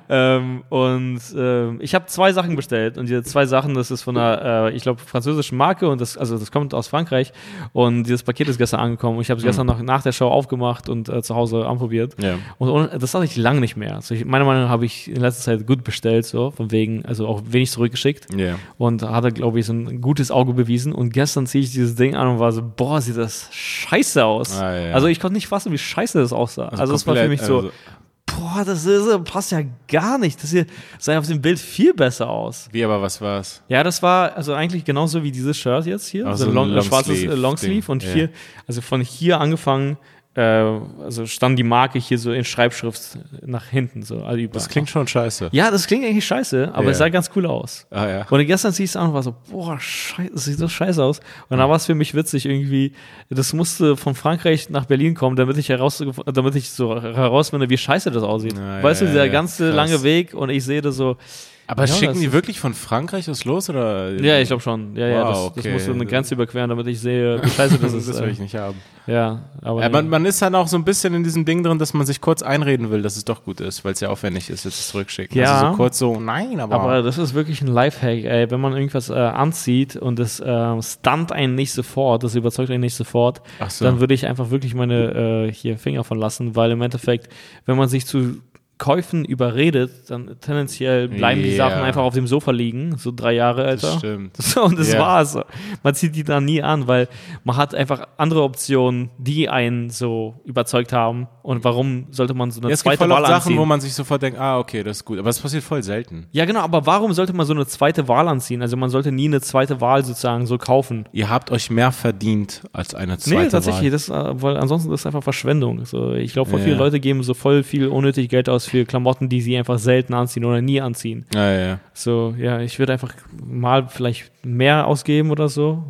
ähm, und ähm, ich habe zwei Sachen bestellt und diese zwei Sachen, das ist von einer, äh, ich glaube, französischen Marke und das, also das kommt aus Frankreich und dieses Paket ist gestern angekommen. Ich habe es gestern noch nach der Show aufgemacht und äh, zu Hause anprobiert. Ja. Und, und das hatte ich lange nicht mehr. Also ich, meiner Meinung nach habe ich in letzter Zeit gut bestellt, so von wegen, also auch wenig zurückgeschickt Ja. und hatte, glaube ich, so ein gutes Auge bewiesen. Und gestern ziehe ich dieses Ding an und war so, boah, sieht das scheiße aus. Ah, ja. Also ich konnte nicht fassen, wie scheiße das aussah. Also, es war für mich so, also- boah, das ist, passt ja gar nicht. Das hier sah auf dem Bild viel besser aus. Wie, aber was war's? Ja, das war also eigentlich genauso wie dieses Shirt jetzt hier. Also so ein long, äh, schwarzes Longsleeve äh, Longsleeve und Ja. hier, also von hier angefangen, äh, also stand die Marke hier so in Schreibschrift nach hinten. So, überall. Das klingt schon scheiße. Ja, das klingt eigentlich scheiße, aber Ja. es sah ganz cool aus. Ah ja. Und gestern siehst ich es an und war so, boah, scheiße, das sieht so scheiße aus. Und dann war es für mich witzig irgendwie, das musste von Frankreich nach Berlin kommen, damit ich heraus, damit ich so herausfinde, wie scheiße das aussieht. Ja, weißt ja, du, dieser ja, ganze krass. lange Weg und ich sehe das so, Aber Ja, schicken die wirklich von Frankreich aus los oder? ja, ich glaube schon. Ja, ja, Wow, das, das okay. musste eine Grenze überqueren, damit ich sehe, wie scheiße das ist. das will äh, ich nicht haben. ja, aber Ja, nee. man, man ist dann auch so ein bisschen in diesem Ding drin, dass man sich kurz einreden will, dass es doch gut ist, weil es ja aufwendig ist, jetzt zurückschicken. Ja. Also so kurz so, nein, aber. Aber das ist wirklich ein Lifehack, ey. Wenn man irgendwas äh, anzieht und das äh, stunt einen nicht sofort, das überzeugt einen nicht sofort, so. dann würde ich einfach wirklich meine äh, hier Finger von lassen, weil im Endeffekt, wenn man sich zu Käufen überredet, dann tendenziell bleiben die Ja. Sachen einfach auf dem Sofa liegen, so drei Jahre das älter. stimmt. So, und das Ja. war's. Man zieht die dann nie an, weil man hat einfach andere Optionen, die einen so überzeugt haben. Und warum sollte man so eine Ja, es gibt zweite Wahl oft Sachen, anziehen? wo man sich sofort denkt, ah, okay, das ist gut. Aber es passiert voll selten. Ja, genau, aber warum sollte man so eine zweite Wahl anziehen? Also man sollte nie eine zweite Wahl sozusagen so kaufen. Ihr habt euch mehr verdient als eine zweite nee, tatsächlich, Wahl. das, äh, weil ansonsten das ist einfach Verschwendung. So, ich glaube, voll Ja. viele Leute geben so voll viel unnötig Geld aus für Klamotten, die sie einfach selten anziehen oder nie anziehen. Ja, ja, ja. So, ja, ich würde einfach mal vielleicht mehr ausgeben oder so.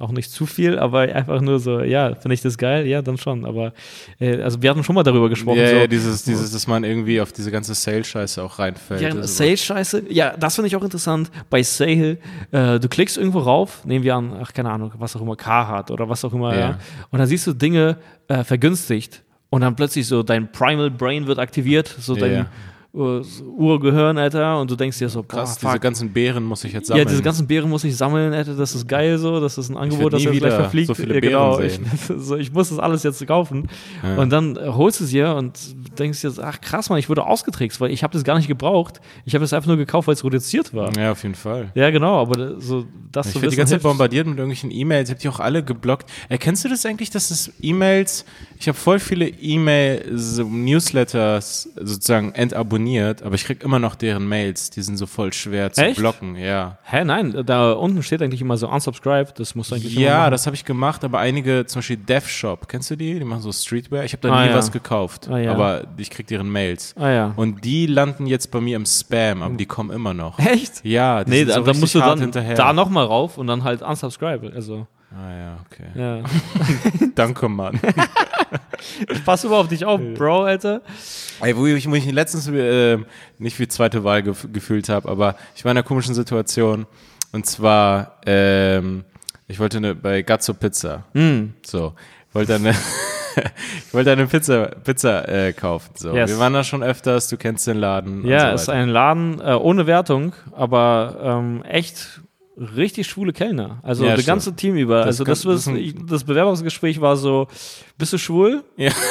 Auch nicht zu viel, aber einfach nur so, ja, finde ich das geil? Ja, dann schon. Aber äh, also wir hatten schon mal darüber gesprochen. Ja, so, ja, dieses, dieses, dass man irgendwie auf diese ganze Sale-Scheiße auch reinfällt. Ja, Also, Sale-Scheiße. Ja, das finde ich auch interessant. Bei Sale, äh, du klickst irgendwo rauf, nehmen wir an, ach, keine Ahnung, was auch immer, Carhartt oder was auch immer, ja. Ja. Und dann siehst du Dinge äh, vergünstigt. Und dann plötzlich so dein Primal Brain wird aktiviert, so Ja, dein ja. Uh, Urgehirn, Alter. Und du denkst dir so, boah, Krass, fuck. diese ganzen Beeren muss ich jetzt sammeln. Ja, diese ganzen Beeren muss ich sammeln, Alter, das ist geil so, das ist ein Angebot, das jetzt gleich verfliegt. so viele ja, genau, ich, so, ich muss das alles jetzt kaufen. Ja. Und dann holst du es dir und denkst dir, ach krass, Mann, ich wurde ausgetrickst, weil ich habe das gar nicht gebraucht. Ich habe es einfach nur gekauft, weil es reduziert war. ja, auf jeden Fall. Ja, genau, aber so das Ich werde die ganze Zeit bombardiert mit irgendwelchen E-Mails. Ich habe die auch alle geblockt. Erkennst du das eigentlich, dass es E-Mails, ich habe voll viele E-Mail-Newsletters sozusagen entabonniert, aber ich krieg immer noch deren Mails. Die sind so voll schwer zu Echt? blocken. Ja. Hä, nein, da unten steht eigentlich immer so unsubscribe, das musst du eigentlich Ja, das habe ich gemacht, aber einige, zum Beispiel DevShop, kennst du die? Die machen so Streetwear. Ich habe da Ah, nie ja. was gekauft, Ah, ja. aber ich krieg deren Mails. Ah ja. Und die landen jetzt bei mir im Spam, aber die kommen immer noch. Echt? Ja, die Nee, sind da, so da musst du dann hinterher. da nochmal rauf und dann halt unsubscribe. Also, Ah ja, okay. ja. Danke, Mann. Ich passe über auf dich auf, Bro, Alter. Ey, wo ich mich letztens äh, nicht wie zweite Wahl gef gefühlt habe, aber ich war in einer komischen Situation. Und zwar, ähm, ich wollte eine, bei Gazzo Pizza. Hm. So, wollte eine, ich wollte eine Pizza, Pizza äh, kaufen. So, Yes. wir waren da schon öfters. Du kennst den Laden. Ja, und ist so weiter. ein Laden äh, ohne Wertung, aber ähm, echt richtig schwule Kellner. Also Ja, das stimmt. ganze Team über. Das also kann- das, das das, ein- das Bewerbungsgespräch war so, bist du schwul? Ja.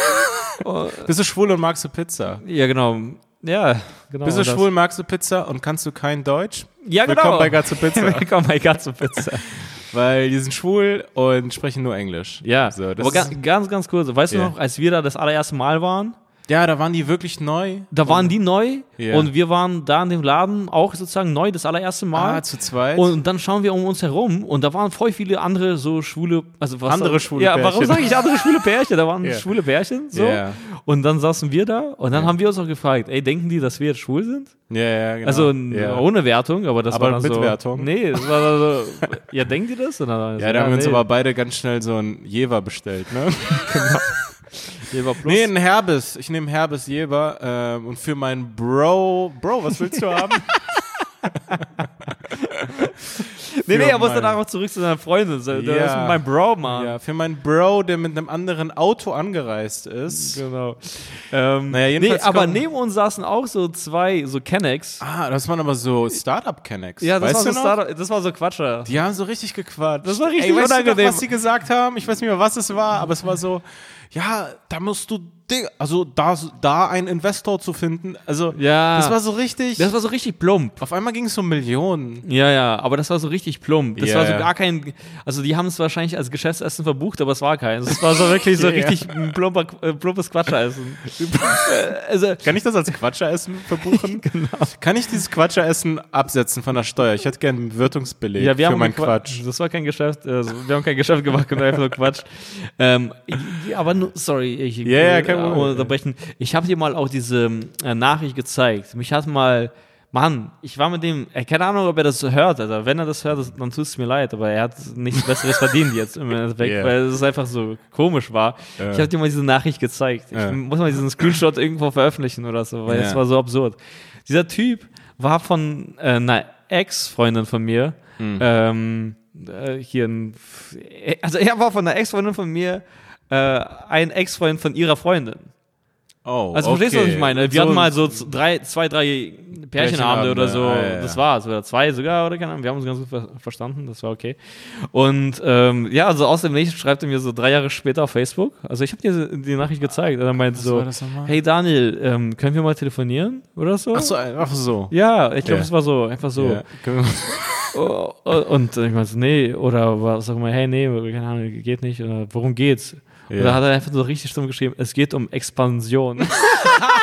Oh, Bist du schwul und magst du Pizza? ja, genau. Ja, genau. Bist du das. schwul, magst du Pizza und kannst du kein Deutsch? Ja, genau. Willkommen bei Gazzo Pizza. Willkommen bei Gatzo Pizza. Weil die sind schwul und sprechen nur Englisch. Ja, So, das aber ga, ist- ganz, ganz kurz. Weißt Ja. du noch, als wir da das allererste Mal waren, Ja, da waren die wirklich neu. da waren die neu Ja. und wir waren da in dem Laden auch sozusagen neu, das allererste Mal. Ah, zu zweit. Und dann schauen wir um uns herum und da waren voll viele andere so schwule, also was Andere schwule Ja, warum Pärchen. sage ich andere schwule Pärchen? Da waren Ja. schwule Pärchen so. Ja. Und dann saßen wir da und dann haben wir uns auch gefragt, ey, denken die, dass wir jetzt schwul sind? ja, ja, genau. Also ja. ohne Wertung, aber das Aber war dann mit so. Wertung. Nee, das war so, ja, denkt ihr das? Ja, da haben wir uns aber beide ganz schnell so ein Jever bestellt, ne? Jever Plus. nee, ein Herbes. Ich nehme Herbes Jever ähm, und für meinen Bro. Bro, was willst du haben? nee, nee, er muss danach auch zurück zu seiner Freundin. Der Ja. ist mein Bro, Mann. ja, für meinen Bro, der mit einem anderen Auto angereist ist. Genau. Ähm, Naja, nee, aber neben uns saßen auch so zwei, so Kennex. Ah, das waren aber so Startup-Kennex. Ja, das weißt war, so du? Startup, das war so Quatscher. Die haben so richtig gequatscht. Das war richtig Ey, weißt du unangenehm. noch, was sie gesagt haben? Ich weiß nicht mehr, was es war, aber es war so, ja, da musst du, Ding- also da, da einen Investor zu finden, also Ja. das war so richtig, Das war so richtig plump. auf einmal ging es um Millionen. Ja, ja, aber das war so richtig plump. Das Ja, war so gar kein, also die haben es wahrscheinlich als Geschäftsessen verbucht, aber es war kein. Es war so wirklich so ja. richtig plumper, äh, plumpes Quatscheressen. Also, Kann ich das als Quatscheressen verbuchen? genau. Kann ich dieses Quatscheressen absetzen von der Steuer? Ich hätte gerne einen Wirtungsbeleg ja, wir für haben meinen Qua- Quatsch. Das war kein Geschäft, also wir haben kein Geschäft gemacht, und einfach nur Quatsch. Ähm, aber sorry, ich Ja, ja, kein äh, unterbrechen. Ich habe dir mal auch diese äh, Nachricht gezeigt. Mich hat mal, Mann, ich war mit dem, äh, keine Ahnung, ob er das hört, also wenn er das hört, das, dann tut es mir leid, aber er hat nichts Besseres verdient jetzt im Endeffekt, Yeah. weil es einfach so komisch war. Ja. Ich habe dir mal diese Nachricht gezeigt. Ich muss mal diesen Screenshot irgendwo veröffentlichen oder so, weil es war so absurd. Dieser Typ war von äh, einer Ex-Freundin von mir, Hm. ähm, äh, hier ein, also er war von einer Ex-Freundin von mir, äh, ein Ex-Freund von ihrer Freundin. Oh, Also verstehst du, was ich meine? Wir So- hatten mal so drei, zwei, drei Pärchenabende oder so. Ja, ja. Das war's. Oder zwei sogar, oder keine Ahnung. Wir haben uns ganz gut ver verstanden. Das war okay. Und ähm, ja, also aus dem Nichts schreibt er mir so drei Jahre später auf Facebook. Also ich habe dir die Nachricht gezeigt. Und er meinte so, hey Daniel, ähm, können wir mal telefonieren? Oder so? Ach so, einfach so. Ja, ich glaube, es war so, einfach so. Wir- Oh, oh, Und ich meinte so, nee, oder was sag mal, hey, nee, keine Ahnung, geht nicht. Oder worum geht's? Und Ja. dann hat er einfach so richtig stumm geschrieben, es geht um Expansion.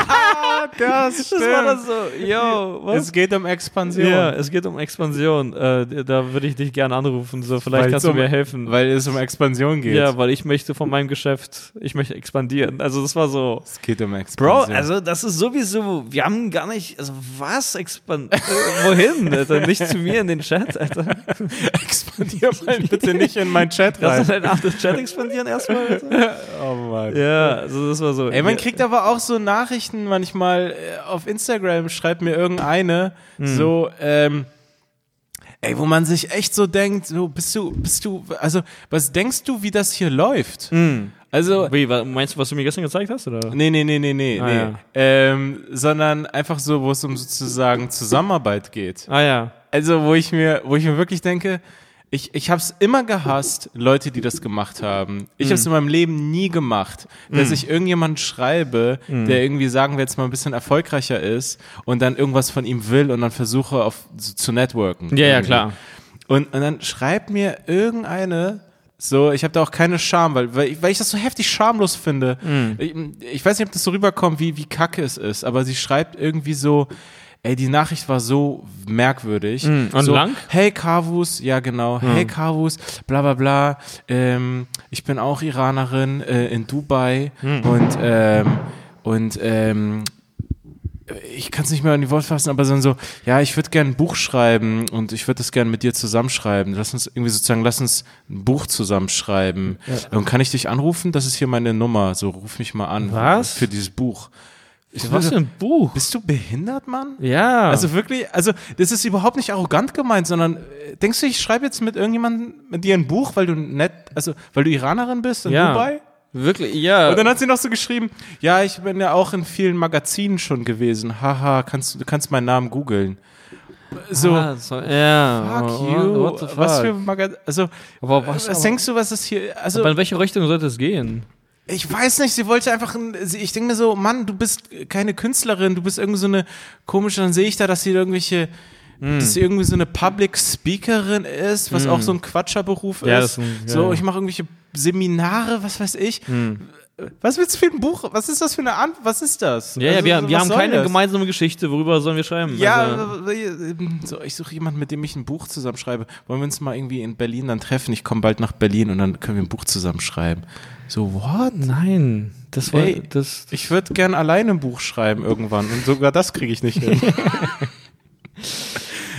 Das Das war das so, yo, was? Es geht um Expansion. ja, es geht um Expansion. Äh, da würde ich dich gerne anrufen. So, vielleicht Weil kannst du um- mir helfen. Weil es um Expansion geht. ja, weil ich möchte von meinem Geschäft, ich möchte expandieren. Also das war so. Es geht um Bro, Expansion. also das ist sowieso, wir haben gar nicht, also was, Expan äh, wohin, Alter, nicht zu mir in den Chat, Alter. expandier mal bitte nicht in meinen Chat Lass rein. uns halt nach dem Chat expandieren erstmal, Alter. Oh Mann. Ja, also das war so. Ey, man kriegt aber auch so Nachrichten manchmal äh, auf Instagram, schreibt mir irgendeine, Hm. so, ähm, ey, wo man sich echt so denkt, so, bist du, bist du, also, was denkst du, wie das hier läuft? Hm. Also, Wie, meinst du, was du mir gestern gezeigt hast, oder? nee, nee, nee, nee, nee, Ah, nee. ja. Ähm, sondern einfach so, wo es um sozusagen Zusammenarbeit geht. Ah ja. Also, wo ich mir, wo ich mir wirklich denke, ich, ich habe es immer gehasst, Leute, die das gemacht haben. Ich habe es in meinem Leben nie gemacht, dass ich irgendjemanden schreibe, der irgendwie, sagen wir jetzt mal, ein bisschen erfolgreicher ist und dann irgendwas von ihm will und dann versuche auf, zu, networken. Ja, ja, Irgendwie. klar. Und, und dann schreibt mir irgendeine, so, ich habe da auch keine Scham, weil, weil, ich, weil ich das so heftig schamlos finde. Mhm. Ich, ich weiß nicht, ob das so rüberkommt, wie, wie kacke es ist, aber sie schreibt irgendwie so, ey, die Nachricht war so merkwürdig. Mhm. Und so, lang? Hey Kavus, ja genau, hey Kavus, bla bla bla, ähm, ich bin auch Iranerin äh, in Dubai Mhm. und, ähm, und ähm, ich kann es nicht mehr in die Worte fassen, aber so, ja, ich würde gerne ein Buch schreiben und ich würde das gerne mit dir zusammenschreiben. Lass uns irgendwie sozusagen, lass uns ein Buch zusammenschreiben. Und kann ich dich anrufen? Das ist hier meine Nummer. So, ruf mich mal an. Was? Für dieses Buch. Ich Was für ein Buch? Bist du behindert, Mann? Ja. Also wirklich, also das ist überhaupt nicht arrogant gemeint, sondern äh, denkst du, ich schreibe jetzt mit irgendjemandem mit dir ein Buch, weil du nett, also weil du Iranerin bist in ja. Dubai? Wirklich, ja. Und dann hat sie noch so geschrieben, ja, ich bin ja auch in vielen Magazinen schon gewesen. Haha, kannst du kannst meinen Namen googeln. So, Ah, so, ja. fuck Oh, you. what the fuck? Was für Magazin, also Aber was, was, denkst du, was ist hier, also aber in welche Richtung sollte es gehen? Ich weiß nicht, sie wollte einfach, ein, ich denke mir so, Mann, du bist keine Künstlerin, du bist irgendwie so eine komische, dann sehe ich da, dass sie irgendwelche, Hm. dass sie irgendwie so eine Public Speakerin ist, was auch so ein Quatscherberuf Ja, ist. ein- ja, so, ja. ich mache irgendwelche Seminare, was weiß ich. Hm. Was willst du für ein Buch? Was ist das für eine Ant? Was ist das? Ja, ja, Also, wir, so, wir was haben keine das? gemeinsame Geschichte. Worüber sollen wir schreiben? Ja, Also, äh, so, ich suche jemanden, mit dem ich ein Buch zusammenschreibe. Wollen wir uns mal irgendwie in Berlin dann treffen? Ich komme bald nach Berlin und dann können wir ein Buch zusammenschreiben. So, what? nein. Das war, Ey, das, Ich würde gern alleine ein Buch schreiben irgendwann und sogar das kriege ich nicht hin.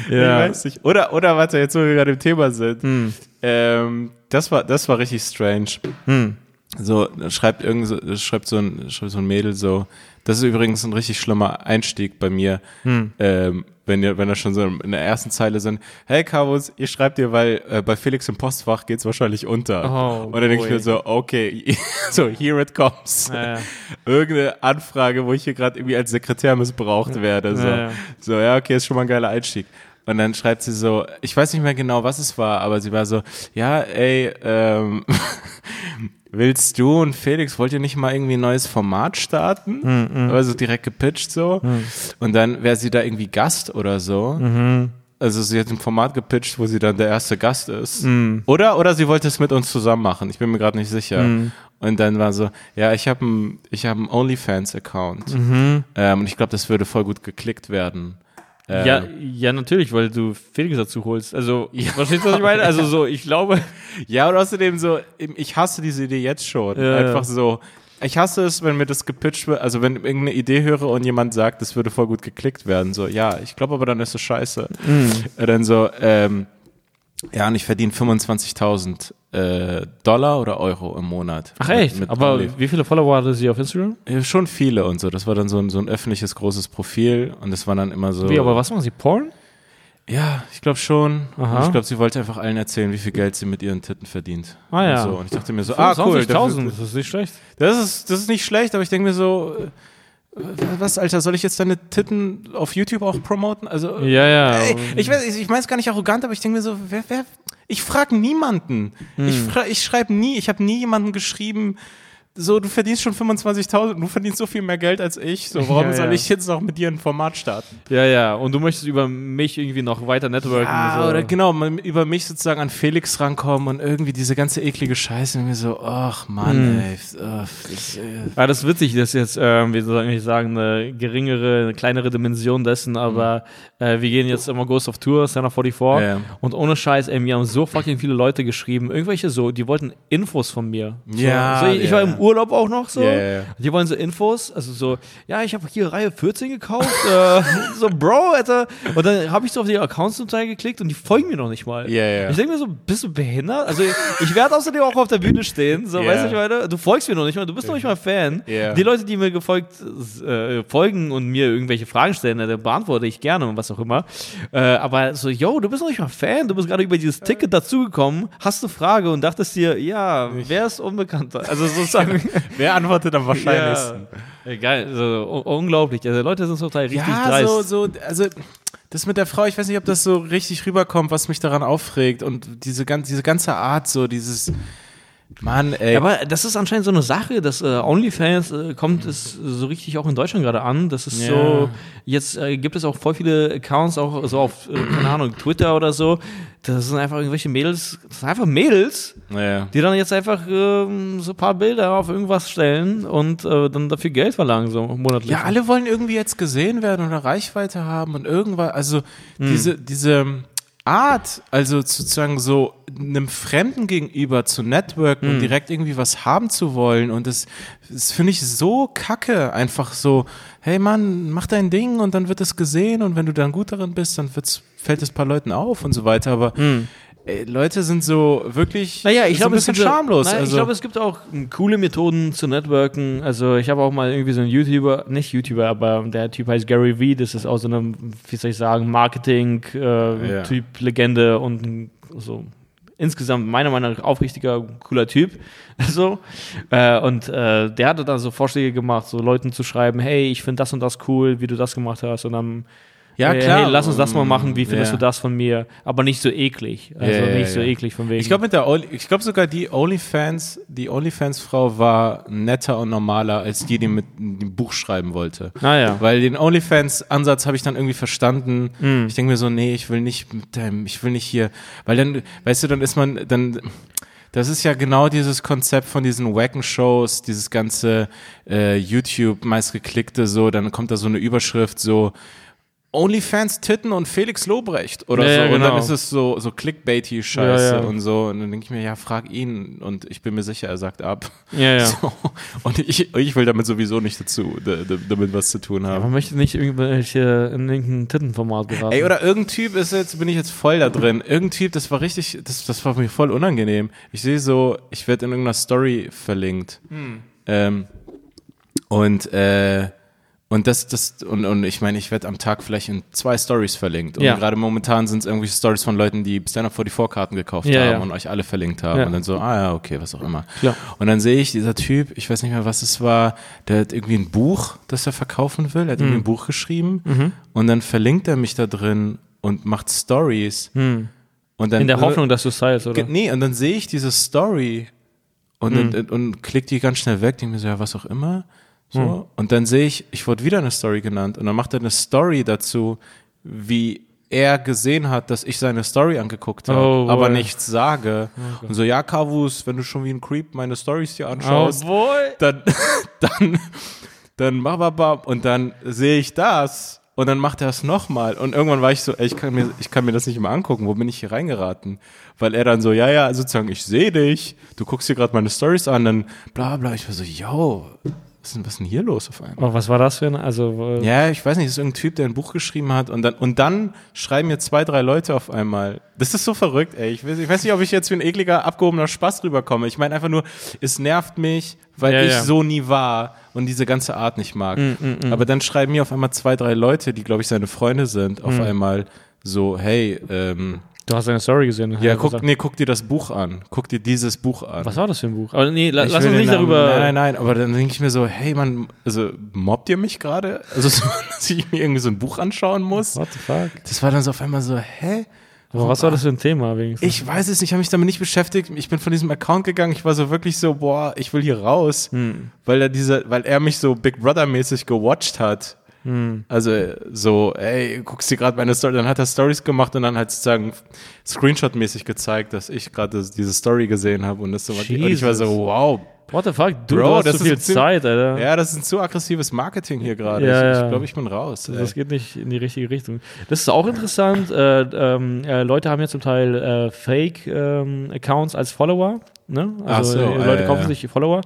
ja. Ich weiß nicht. Oder, oder warte, jetzt wo wir gerade im Thema sind. Hm. Ähm, das war, das war richtig strange. Hm. So, schreibt irgend so, schreibt so ein, schreibt so ein Mädel so, das ist übrigens ein richtig schlimmer Einstieg bei mir, Hm. ähm, wenn ihr, wenn er schon so in der ersten Zeile sind, hey Carvus, ihr schreibt dir, weil äh, bei Felix im Postfach geht's wahrscheinlich unter. Oh, Und dann denke ich mir so, okay, so, here it comes. Ja, ja. Irgendeine Anfrage, wo ich hier gerade irgendwie als Sekretär missbraucht werde. So. Ja, ja. so, ja, okay, ist schon mal ein geiler Einstieg. Und dann schreibt sie so, ich weiß nicht mehr genau, was es war, aber sie war so, ja, ey, ähm, willst du und Felix, wollt ihr nicht mal irgendwie ein neues Format starten? Mhm. Also direkt gepitcht so. Und dann wäre sie da irgendwie Gast oder so. Mhm. Also sie hat ein Format gepitcht, wo sie dann der erste Gast ist. Mhm. Oder, oder sie wollte es mit uns zusammen machen. Ich bin mir gerade nicht sicher. Mhm. Und dann war so, ja, ich habe einen ich hab einen OnlyFans-Account. Mhm. Ähm, und ich glaube, das würde voll gut geklickt werden. Ähm, Ja, ja, natürlich, weil du Felix dazu holst. Also, verstehst du, was ich meine? Also so, ich glaube, Ja, und außerdem so, ich hasse diese Idee jetzt schon. Ja, Einfach ja. so. Ich hasse es, wenn mir das gepitcht wird, also wenn ich irgendeine Idee höre und jemand sagt, das würde voll gut geklickt werden. So, ja, ich glaube aber dann ist es scheiße. Mhm. Dann so, ähm, ja, und ich verdiene 25.000 äh, Dollar oder Euro im Monat. ach Mit- echt? mit Aber Only- wie viele Follower hatte sie auf Instagram? Ja, schon viele und so. Das war dann so ein, so ein öffentliches großes Profil und das war dann immer so. Wie, aber was machen sie? Porn? Ja, ich glaube schon. Ich glaube, sie wollte einfach allen erzählen, wie viel Geld sie mit ihren Titten verdient. Ah, ja. Und, so. und ich dachte mir so, ah cool. 25.000, dafür- das ist nicht schlecht. Das ist, das ist nicht schlecht, aber ich denke mir so, äh, was, Alter, soll ich jetzt deine Titten auf YouTube auch promoten? Also, Ja, ja. ey, ich weiß, ich, ich meine es gar nicht arrogant, aber ich denke mir so, wer, wer, ich frage niemanden. Ich, Hm. fra ich schreibe nie, ich habe nie jemanden geschrieben, so, du verdienst schon 25.000, du verdienst so viel mehr Geld als ich, so, warum Ja, soll ja. ich jetzt noch mit dir ein Format starten? ja, ja. Und du möchtest über mich irgendwie noch weiter networken. Ah, so. oder genau, über mich sozusagen an Felix rankommen und irgendwie diese ganze eklige Scheiße und mir so, ach Mann, Hm. ey, ach, das, äh, Ja, das ist witzig, das ist jetzt, ähm, wie soll ich sagen, eine geringere, eine kleinere Dimension dessen, aber äh, wir gehen jetzt im August auf Tour, Center 44 Ja. und ohne Scheiß, ey, mir haben so fucking viele Leute geschrieben, irgendwelche so, die wollten Infos von mir. So, Ja, so, ich, ich ja. war im Urlaub auch noch so, ja. die wollen so Infos, also so, ja, ich habe hier Reihe 14 gekauft, äh, so, Bro, Alter, und dann habe ich so auf die Accounts-Datei geklickt und die folgen mir noch nicht mal. Ja, ja. Ich denke mir so, bist du behindert? Also ich werde außerdem auch auf der Bühne stehen, so, weißt du, ich meine, du folgst mir noch nicht mal, du bist noch nicht mal Fan. Die Leute, die mir gefolgt äh, folgen und mir irgendwelche Fragen stellen, äh, beantworte ich gerne und was auch immer. Äh, aber so, yo, du bist noch nicht mal Fan, du bist gerade über dieses Ticket dazugekommen, hast eine Frage und dachtest dir, ja, wer ist unbekannter? Also sozusagen. Wer antwortet am wahrscheinlichsten? ja. Geil, also, un- unglaublich. Also Leute sind total richtig Ja, dreist. so, so, also das mit der Frau, ich weiß nicht, ob das so richtig rüberkommt, was mich daran aufregt und diese, diese ganze Art, so dieses, Mann, ey. Aber das ist anscheinend so eine Sache, dass äh, OnlyFans äh, kommt es so richtig auch in Deutschland gerade an. Das ist Ja. so, jetzt äh, gibt es auch voll viele Accounts, auch so auf, äh, keine Ahnung, Twitter oder so. Das sind einfach irgendwelche Mädels, das sind einfach Mädels, ja. die dann jetzt einfach ähm, so ein paar Bilder auf irgendwas stellen und äh, dann dafür Geld verlangen, so monatlich. Ja, alle wollen irgendwie jetzt gesehen werden oder Reichweite haben und irgendwas, also diese, diese Art, also sozusagen so einem Fremden gegenüber zu networken und direkt irgendwie was haben zu wollen und das, das finde ich so kacke, einfach so, hey Mann, mach dein Ding und dann wird es gesehen und wenn du dann gut darin bist, dann wird's, fällt es ein paar Leuten auf und so weiter, aber ey, Leute sind so wirklich Naja, ich so glaube, ein es bisschen gibt, schamlos. Naja, also. Ich glaube, es gibt auch coole Methoden zu networken. Also ich habe auch mal irgendwie so einen YouTuber, nicht YouTuber, aber der Typ heißt Gary Vee. Das ist auch so eine, wie soll ich sagen, Marketing-Typ, Ja. Legende und so insgesamt meiner Meinung nach aufrichtiger, cooler Typ. So. Äh, und äh, der hatte da so Vorschläge gemacht, so Leuten zu schreiben, hey, ich finde das und das cool, wie du das gemacht hast. Und dann Ja, hey, klar. Hey, lass uns das mal machen, wie findest Ja. du das von mir? Aber nicht so eklig. Also Ja, ja, nicht so ja. eklig von wegen. Ich glaube mit der Only, ich glaube sogar die OnlyFans, die OnlyFans Frau war netter und normaler als die, die mit dem Buch schreiben wollte. naja. Weil den OnlyFans Ansatz habe ich dann irgendwie verstanden. Hm. Ich denke mir so, nee, ich will nicht mit deinem, ich will nicht hier, weil dann, weißt du, dann ist man dann das ist ja genau dieses Konzept von diesen wacken Shows, dieses ganze äh, YouTube meistgeklickte so, dann kommt da so eine Überschrift so OnlyFans Titten und Felix Lobrecht oder Ja, so. ja, Und dann genau. ist es so, so clickbaity Scheiße Ja, und so. Und dann denke ich mir, ja, frag ihn. Und ich bin mir sicher, er sagt ab. Ja, ja. So. Und ich, ich will damit sowieso nicht dazu, da- da- damit was zu tun haben. Man möchte nicht irgendwelche in irgendein Tittenformat geraten. Ey, oder irgendein Typ ist jetzt, bin ich jetzt voll da drin. Irgendein Typ, das war richtig, das, das war mir voll unangenehm. Ich sehe so, ich werde in irgendeiner Story verlinkt. Ähm, und, äh, und das, das, und, und ich meine, ich werde am Tag vielleicht in zwei Stories verlinkt. Und Ja. gerade momentan sind es irgendwelche Stories von Leuten, die Stand-Up 44 Karten gekauft Ja, haben ja. und euch alle verlinkt haben. Und dann so, ah ja, okay, was auch immer. Klar. Und dann sehe ich, dieser Typ, ich weiß nicht mehr, was es war, der hat irgendwie ein Buch, das er verkaufen will. Er hat Mhm. irgendwie ein Buch geschrieben. Und dann verlinkt er mich da drin und macht Stories. Und dann, in der Hoffnung, dass du es teilst, oder? Nee, und dann sehe ich diese Story und, und, und klick die ganz schnell weg, denke mir so, ja, was auch immer. So. Und dann sehe ich, ich wurde wieder eine Story genannt und dann macht er eine Story dazu, wie er gesehen hat, dass ich seine Story angeguckt habe, Oh, aber nichts sage. Und so, ja, Kavus, wenn du schon wie ein Creep meine Stories dir Oh, anschaust, boy. dann, dann, dann bam, und dann sehe ich das und dann macht er es nochmal. Und irgendwann war ich so, ey, ich kann mir, ich kann mir das nicht mehr angucken, wo bin ich hier reingeraten? Weil er dann so, ja, ja, sozusagen, ich sehe dich, du guckst dir gerade meine Stories an, dann bla bla, ich war so, yo, was ist denn, was ist denn hier los auf einmal? Oh, was war das für ein, also, Ja, ich weiß nicht, das ist irgendein Typ, der ein Buch geschrieben hat und dann, und dann schreiben mir zwei, drei Leute auf einmal. Das ist so verrückt, ey. Ich weiß, ich weiß nicht, ob ich jetzt wie ein ekliger, abgehobener Spaß rüberkomme. Ich meine einfach nur, es nervt mich, weil Ja, ich ja. so nie war und diese ganze Art nicht mag. Aber dann schreiben mir auf einmal zwei, drei Leute, die, glaube ich, seine Freunde sind, auf einmal so, hey, ähm, du hast eine Story gesehen. ja, guck, gesagt. nee, guck dir das Buch an. Guck dir dieses Buch an. Was war das für ein Buch? Aber nee, la, Ich lass uns nicht Namen- darüber. Nein, nein, nein, aber dann denke ich mir so, hey man, also mobbt ihr mich gerade? Also, so, dass ich mir irgendwie so ein Buch anschauen muss? What the fuck? Das war dann so auf einmal so, hä? Aber was war das für ein Thema wenigstens? Ich weiß es nicht, ich habe mich damit nicht beschäftigt. Ich bin von diesem Account gegangen. Ich war so wirklich so, boah, ich will hier raus, Hm. weil er diese, weil er mich so Big Brother mäßig gewatcht hat. Hm. Also so, ey, guckst dir gerade meine Story, dann hat er Stories gemacht und dann halt sozusagen Screenshot-mäßig gezeigt, dass ich gerade diese Story gesehen habe und das so und ich war so, Jesus. wow, What the fuck? Du, Bro, du hast das zu viel Zeit, Alter. ja, das ist ein zu aggressives Marketing hier gerade. Ja, ich ich glaube, ich bin raus. ey. Das geht nicht in die richtige Richtung. Das ist auch interessant. Äh, ähm, äh, Leute haben ja zum Teil äh, Fake-Accounts als Follower. Ne? Also so, äh, Leute ja, kaufen sich die Follower.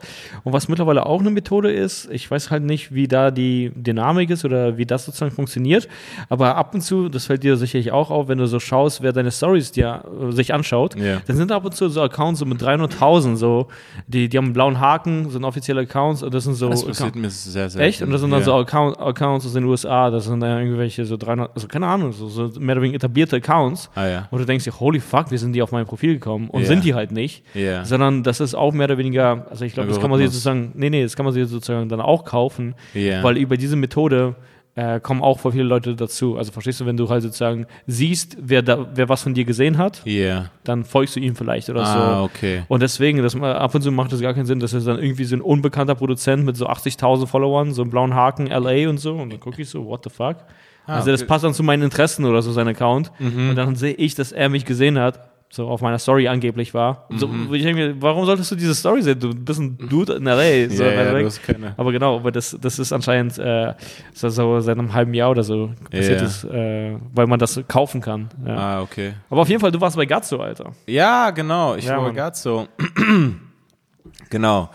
Und was mittlerweile auch eine Methode ist, ich weiß halt nicht, wie da die Dynamik ist oder wie das sozusagen funktioniert, aber ab und zu, das fällt dir sicherlich auch auf, wenn du so schaust, wer deine Stories dir äh, sich anschaut, Ja. dann sind ab und zu so Accounts so mit 300.000 so, die, die haben einen blauen Haken, sind offizielle Accounts und das sind so das passiert mir sehr, sehr Echt? Und das sind dann ja. so Account, Accounts aus den USA, das sind dann irgendwelche so 300, also keine Ahnung, so, so mehr oder weniger etablierte Accounts. Ah ja. Wo du denkst holy fuck, wie sind die auf mein Profil gekommen? Und Ja. sind die halt nicht. Ja. Sondern das ist auch mehr oder weniger, also ich glaube, das kann man sich sozusagen, nee, nee, das kann man sich sozusagen dann auch kaufen, Ja. weil über diese Methode äh, kommen auch voll viele Leute dazu. Also verstehst du, wenn du halt sozusagen siehst, wer da, wer was von dir gesehen hat, Ja. dann folgst du ihm vielleicht oder Ah, so. okay. Und deswegen, das, ab und zu macht das gar keinen Sinn, dass es dann irgendwie so ein unbekannter Produzent mit so 80.000 Followern, so einem blauen Haken, LA und so. Und dann gucke ich so, what the fuck? also das okay. passt dann zu meinen Interessen oder so, sein Account. Und dann sehe ich, dass er mich gesehen hat, so auf meiner Story angeblich war. So, wo ich denke mir, warum solltest du diese Story sehen? Du bist ein Dude in LA. So, Ja, ja, aber genau, aber das, das ist anscheinend äh, so, so seit einem halben Jahr oder so passiert Ja. ist, äh, weil man das kaufen kann. Ah, okay. Aber auf jeden Fall, du warst bei Gazzo, Alter. Ja, genau. Ich war gerade so. genau.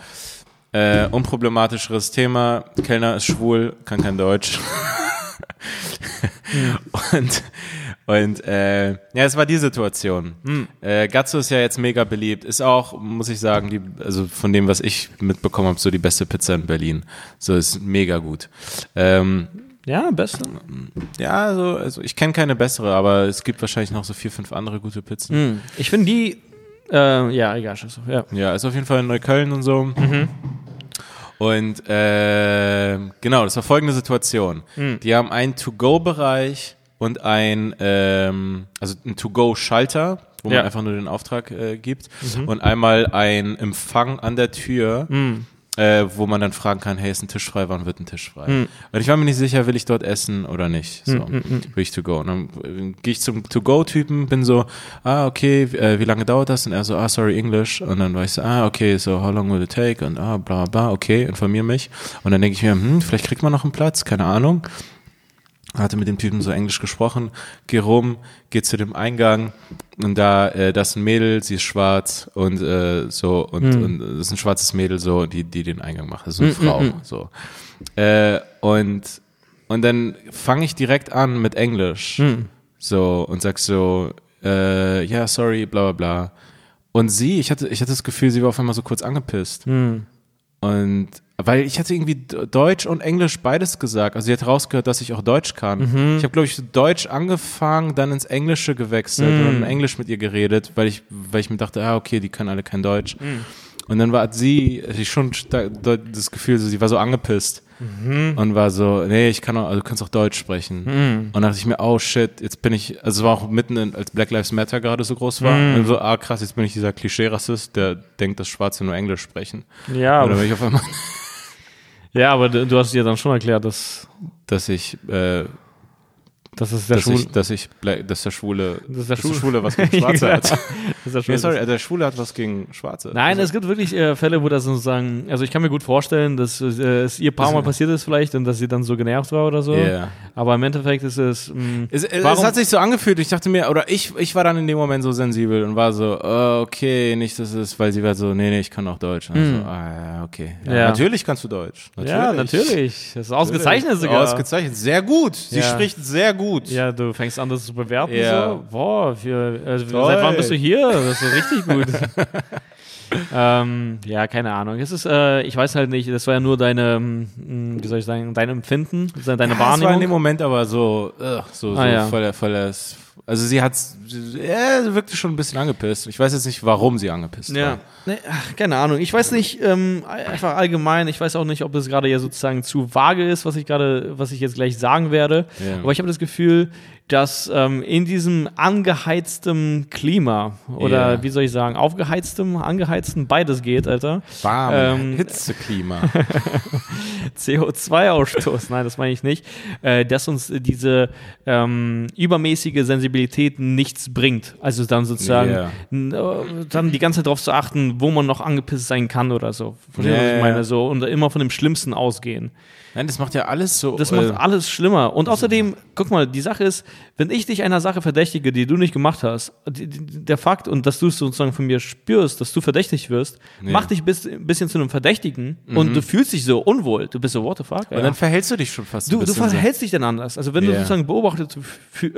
Äh, unproblematischeres Thema. Kellner ist schwul, kann kein Deutsch. und und äh, ja, es war die Situation. Äh, Gazzo ist ja jetzt mega beliebt. Ist auch, muss ich sagen, die, also von dem, was ich mitbekommen habe, so die beste Pizza in Berlin. So ist mega gut. Ähm, Ja, beste. ja, also, also ich kenne keine bessere, aber es gibt wahrscheinlich noch so vier, fünf andere gute Pizzen. Hm. Ich finde die, äh, ja, egal, scheiße. Ja. Ja, ist auf jeden Fall in Neukölln und so. Und äh, genau, das war folgende Situation. Die haben einen To-Go-Bereich und ein, ähm, also ein To-Go-Schalter, wo Ja. man einfach nur den Auftrag äh, gibt. Und einmal ein Empfang an der Tür, äh, wo man dann fragen kann, hey, ist ein Tisch frei, wann wird ein Tisch frei? Und ich war mir nicht sicher, will ich dort essen oder nicht. So, will ich To-Go. Und dann äh, gehe ich zum To-Go-Typen, bin so, ah, okay, wie, äh, wie lange dauert das? Und er so, ah, sorry, English. Und dann war ich so, ah, okay, so, how long will it take? Und ah, bla, bla, okay, informier mich. Und dann denke ich mir, hm, vielleicht kriegt man noch einen Platz, keine Ahnung. Hatte mit dem Typen so Englisch gesprochen, geh rum, geh zu dem Eingang. Und da, äh, das ist ein Mädel, sie ist schwarz und äh, so und, und das ist ein schwarzes Mädel so, die, die den Eingang macht, das ist eine Frau, so. Äh, und, und dann fange ich direkt an mit Englisch, so und sag so, äh, ja, sorry, bla bla bla. Und sie, ich hatte, ich hatte das Gefühl, sie war auf einmal so kurz angepisst. Und weil ich hatte irgendwie Deutsch und Englisch beides gesagt. Also sie hat rausgehört, dass ich auch Deutsch kann. Ich habe, glaube ich, Deutsch angefangen, dann ins Englische gewechselt und dann in Englisch mit ihr geredet, weil ich, weil ich mir dachte, ah, okay, die können alle kein Deutsch. Und dann war sie ich schon das Gefühl, sie war so angepisst und war so, nee, ich kann auch, also du kannst auch Deutsch sprechen. Und dachte ich mir, oh shit, jetzt bin ich, also es war auch mitten, in, als Black Lives Matter gerade so groß war. Und so, ah krass, jetzt bin ich dieser Klischee-Rassist, der denkt, dass Schwarze nur Englisch sprechen. Ja, Oder aber, bin ich auf einmal, ja, aber du, hast dir dann schon erklärt, dass, dass ich, äh, dass es der dass Schwul, ich, dass ich, dass der Schwule, Das ist der Schwule. Schwule was gegen Schwarze hat. der Nee, Schwul sorry, ist. der Schwule hat was gegen Schwarze. Nein, Also, es gibt wirklich äh, Fälle, wo das sozusagen, also ich kann mir gut vorstellen, dass äh, es ihr paar Mal passiert ist vielleicht und dass sie dann so genervt war oder so. Ja. Aber im Endeffekt ist es, mh, Es, es, Warum- es hat sich so angefühlt, ich dachte mir, oder ich, ich war dann in dem Moment so sensibel und war so, oh, okay, nicht, dass es, weil sie war so, nee, nee, ich kann auch Deutsch. Und so, ah, ja, okay. Ja, Hm. Ja. Natürlich kannst du Deutsch. Natürlich. ja, natürlich. Das ist ausgezeichnet sogar. Ausgezeichnet. Sehr gut. Sie spricht sehr gut. Ja, du fängst an, das zu bewerten. Ja. So. Boah, für, also, seit wann bist du hier? Das ist richtig gut. ähm, ja, keine Ahnung. Es ist, äh, ich weiß halt nicht, das war ja nur deine, ähm, wie soll ich sagen, dein Empfinden, deine Ja, es war in dem Wahrnehmung. Moment aber so, ugh, so, so Ah, ja. voll, voll das, also sie hat, sie wirkte schon ein bisschen angepisst. Ich weiß jetzt nicht, warum sie angepisst Ja, war. nee, ach, keine Ahnung. Ich weiß nicht, ähm, einfach allgemein, ich weiß auch nicht, ob es gerade ja sozusagen zu vage ist, was ich gerade, was ich jetzt gleich sagen werde. Ja. Aber ich habe das Gefühl, dass ähm, in diesem angeheiztem Klima oder Ja. wie soll ich sagen, aufgeheiztem, angeheiztem, beides geht, Alter. Warm, Ähm, Hitzeklima. CO2-Ausstoß, nein, das meine ich nicht, äh, dass uns diese ähm, übermäßige Sensibilität nichts bringt. Also dann sozusagen n- äh, dann die ganze Zeit darauf zu achten, wo man noch angepisst sein kann oder so. Verstehst du, Ja, was ich meine? So, und immer von dem Schlimmsten ausgehen. Nein, das macht ja alles so. Das äh, macht alles schlimmer. Und außerdem, guck mal, die Sache ist, wenn ich dich einer Sache verdächtige, die du nicht gemacht hast, die, die, der Fakt und dass du es sozusagen von mir spürst, dass du verdächtig wirst, Ja. macht dich bis, ein bisschen zu einem Verdächtigen und du fühlst dich so unwohl. Du bist so, what the fuck? Und dann verhältst du dich schon fast Du, du bisschen so. verhältst dich dann anders. Also wenn du Ja. sozusagen beobachtet, äh,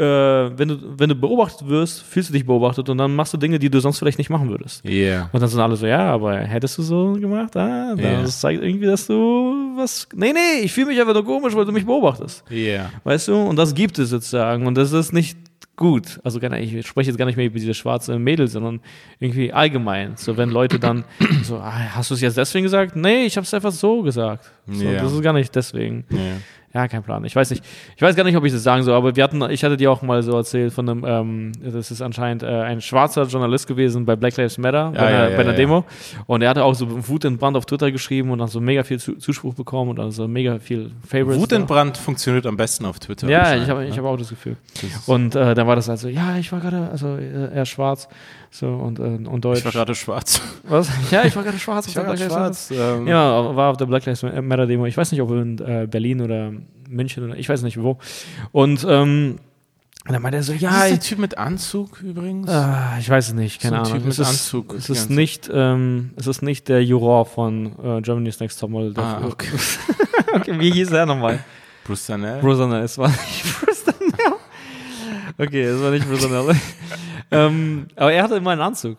wenn du, wenn du beobachtet wirst, fühlst du dich beobachtet und dann machst du Dinge, die du sonst vielleicht nicht machen würdest. Yeah. Und dann sind alle so, ja, aber hättest du so gemacht? Ah, das Ja. zeigt irgendwie, dass du was. Nee, nee, ich fühle mich einfach nur komisch, weil du mich beobachtest. Yeah. Weißt du? Und das gibt es sozusagen. Und das ist nicht gut. Also ich spreche jetzt gar nicht mehr über diese schwarze Mädel, sondern irgendwie allgemein. So wenn Leute dann so, ah, hast du es jetzt deswegen gesagt? Nee, ich habe es einfach so gesagt. So, Ja. Das ist gar nicht deswegen. Yeah. Ja, kein Plan. Ich weiß nicht. Ich weiß gar nicht, ob ich das sagen soll, aber wir hatten, ich hatte dir auch mal so erzählt von einem, ähm, das ist anscheinend äh, ein schwarzer Journalist gewesen bei Black Lives Matter, bei, Ja, einer, ja, ja, bei einer ja. Demo. Und er hatte auch so Wut in Brand auf Twitter geschrieben und dann so mega viel Zu Zuspruch bekommen und dann so mega viel Favorites. Wut in Brand funktioniert am besten auf Twitter. Ja, ich habe ne? ich hab auch das Gefühl. Das Und äh, dann war das also, ja, ich war gerade, also äh, er schwarz so und, äh, und Deutsch. Ich war gerade schwarz. Was? Ja, ich war gerade schwarz. Ich war auf der gerade Black Lives Matter. schwarz. Ähm, Ja, war auf der Black Lives Matter Demo. Ich weiß nicht, ob in äh, Berlin oder München oder ich weiß nicht wo. Und ähm, dann meinte er so, Ist ja, das der Typ mit Anzug übrigens? ah, ich weiß es nicht, keine So ein Ahnung. Typ es mit ist, Anzug, es ist nicht, ähm, es ist nicht der Juror von äh, Germany's Next Topmodel. Ah, okay. okay, wie hieß er nochmal? Bruce Danell? Bruce Danell, es war nicht Bruce Danell. Okay, es war nicht Bruce Danell. Ähm, aber er hatte immer einen Anzug.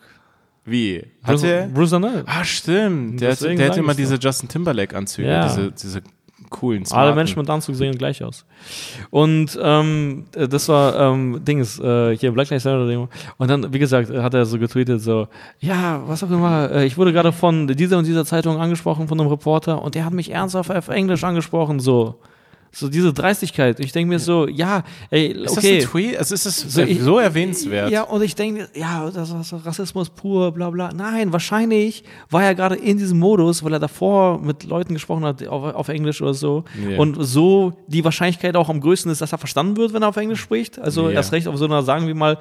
Wie? Hat Bruce, er? Bruce Danell. Ah, stimmt. Der, hat, Deswegen der hat sag immer diese Justin Timberlake-Anzüge, Ja. diese, diese coolen, Alle smarten. Menschen mit Anzug sehen gleich aus. Und ähm, äh, das war ähm, Dings, äh, hier Black Lives Matter. Und dann, wie gesagt, hat er so getweetet, so, ja, was auch immer, äh, ich wurde gerade von dieser und dieser Zeitung angesprochen, von einem Reporter, und der hat mich ernsthaft auf Englisch angesprochen, so. So diese Dreistigkeit. Ich denke mir so, ja, ey, Ist okay. das ein Tweet? Also ist das So, so, erwähnenswert? Ja, und ich denke, ja, das ist so Rassismus pur, bla bla. Nein, wahrscheinlich war er gerade in diesem Modus, weil er davor mit Leuten gesprochen hat auf, auf Englisch oder so. Ja. Und so die Wahrscheinlichkeit auch am größten ist, dass er verstanden wird, wenn er auf Englisch spricht. Also Ja. erst recht auf so einer, sagen wir mal,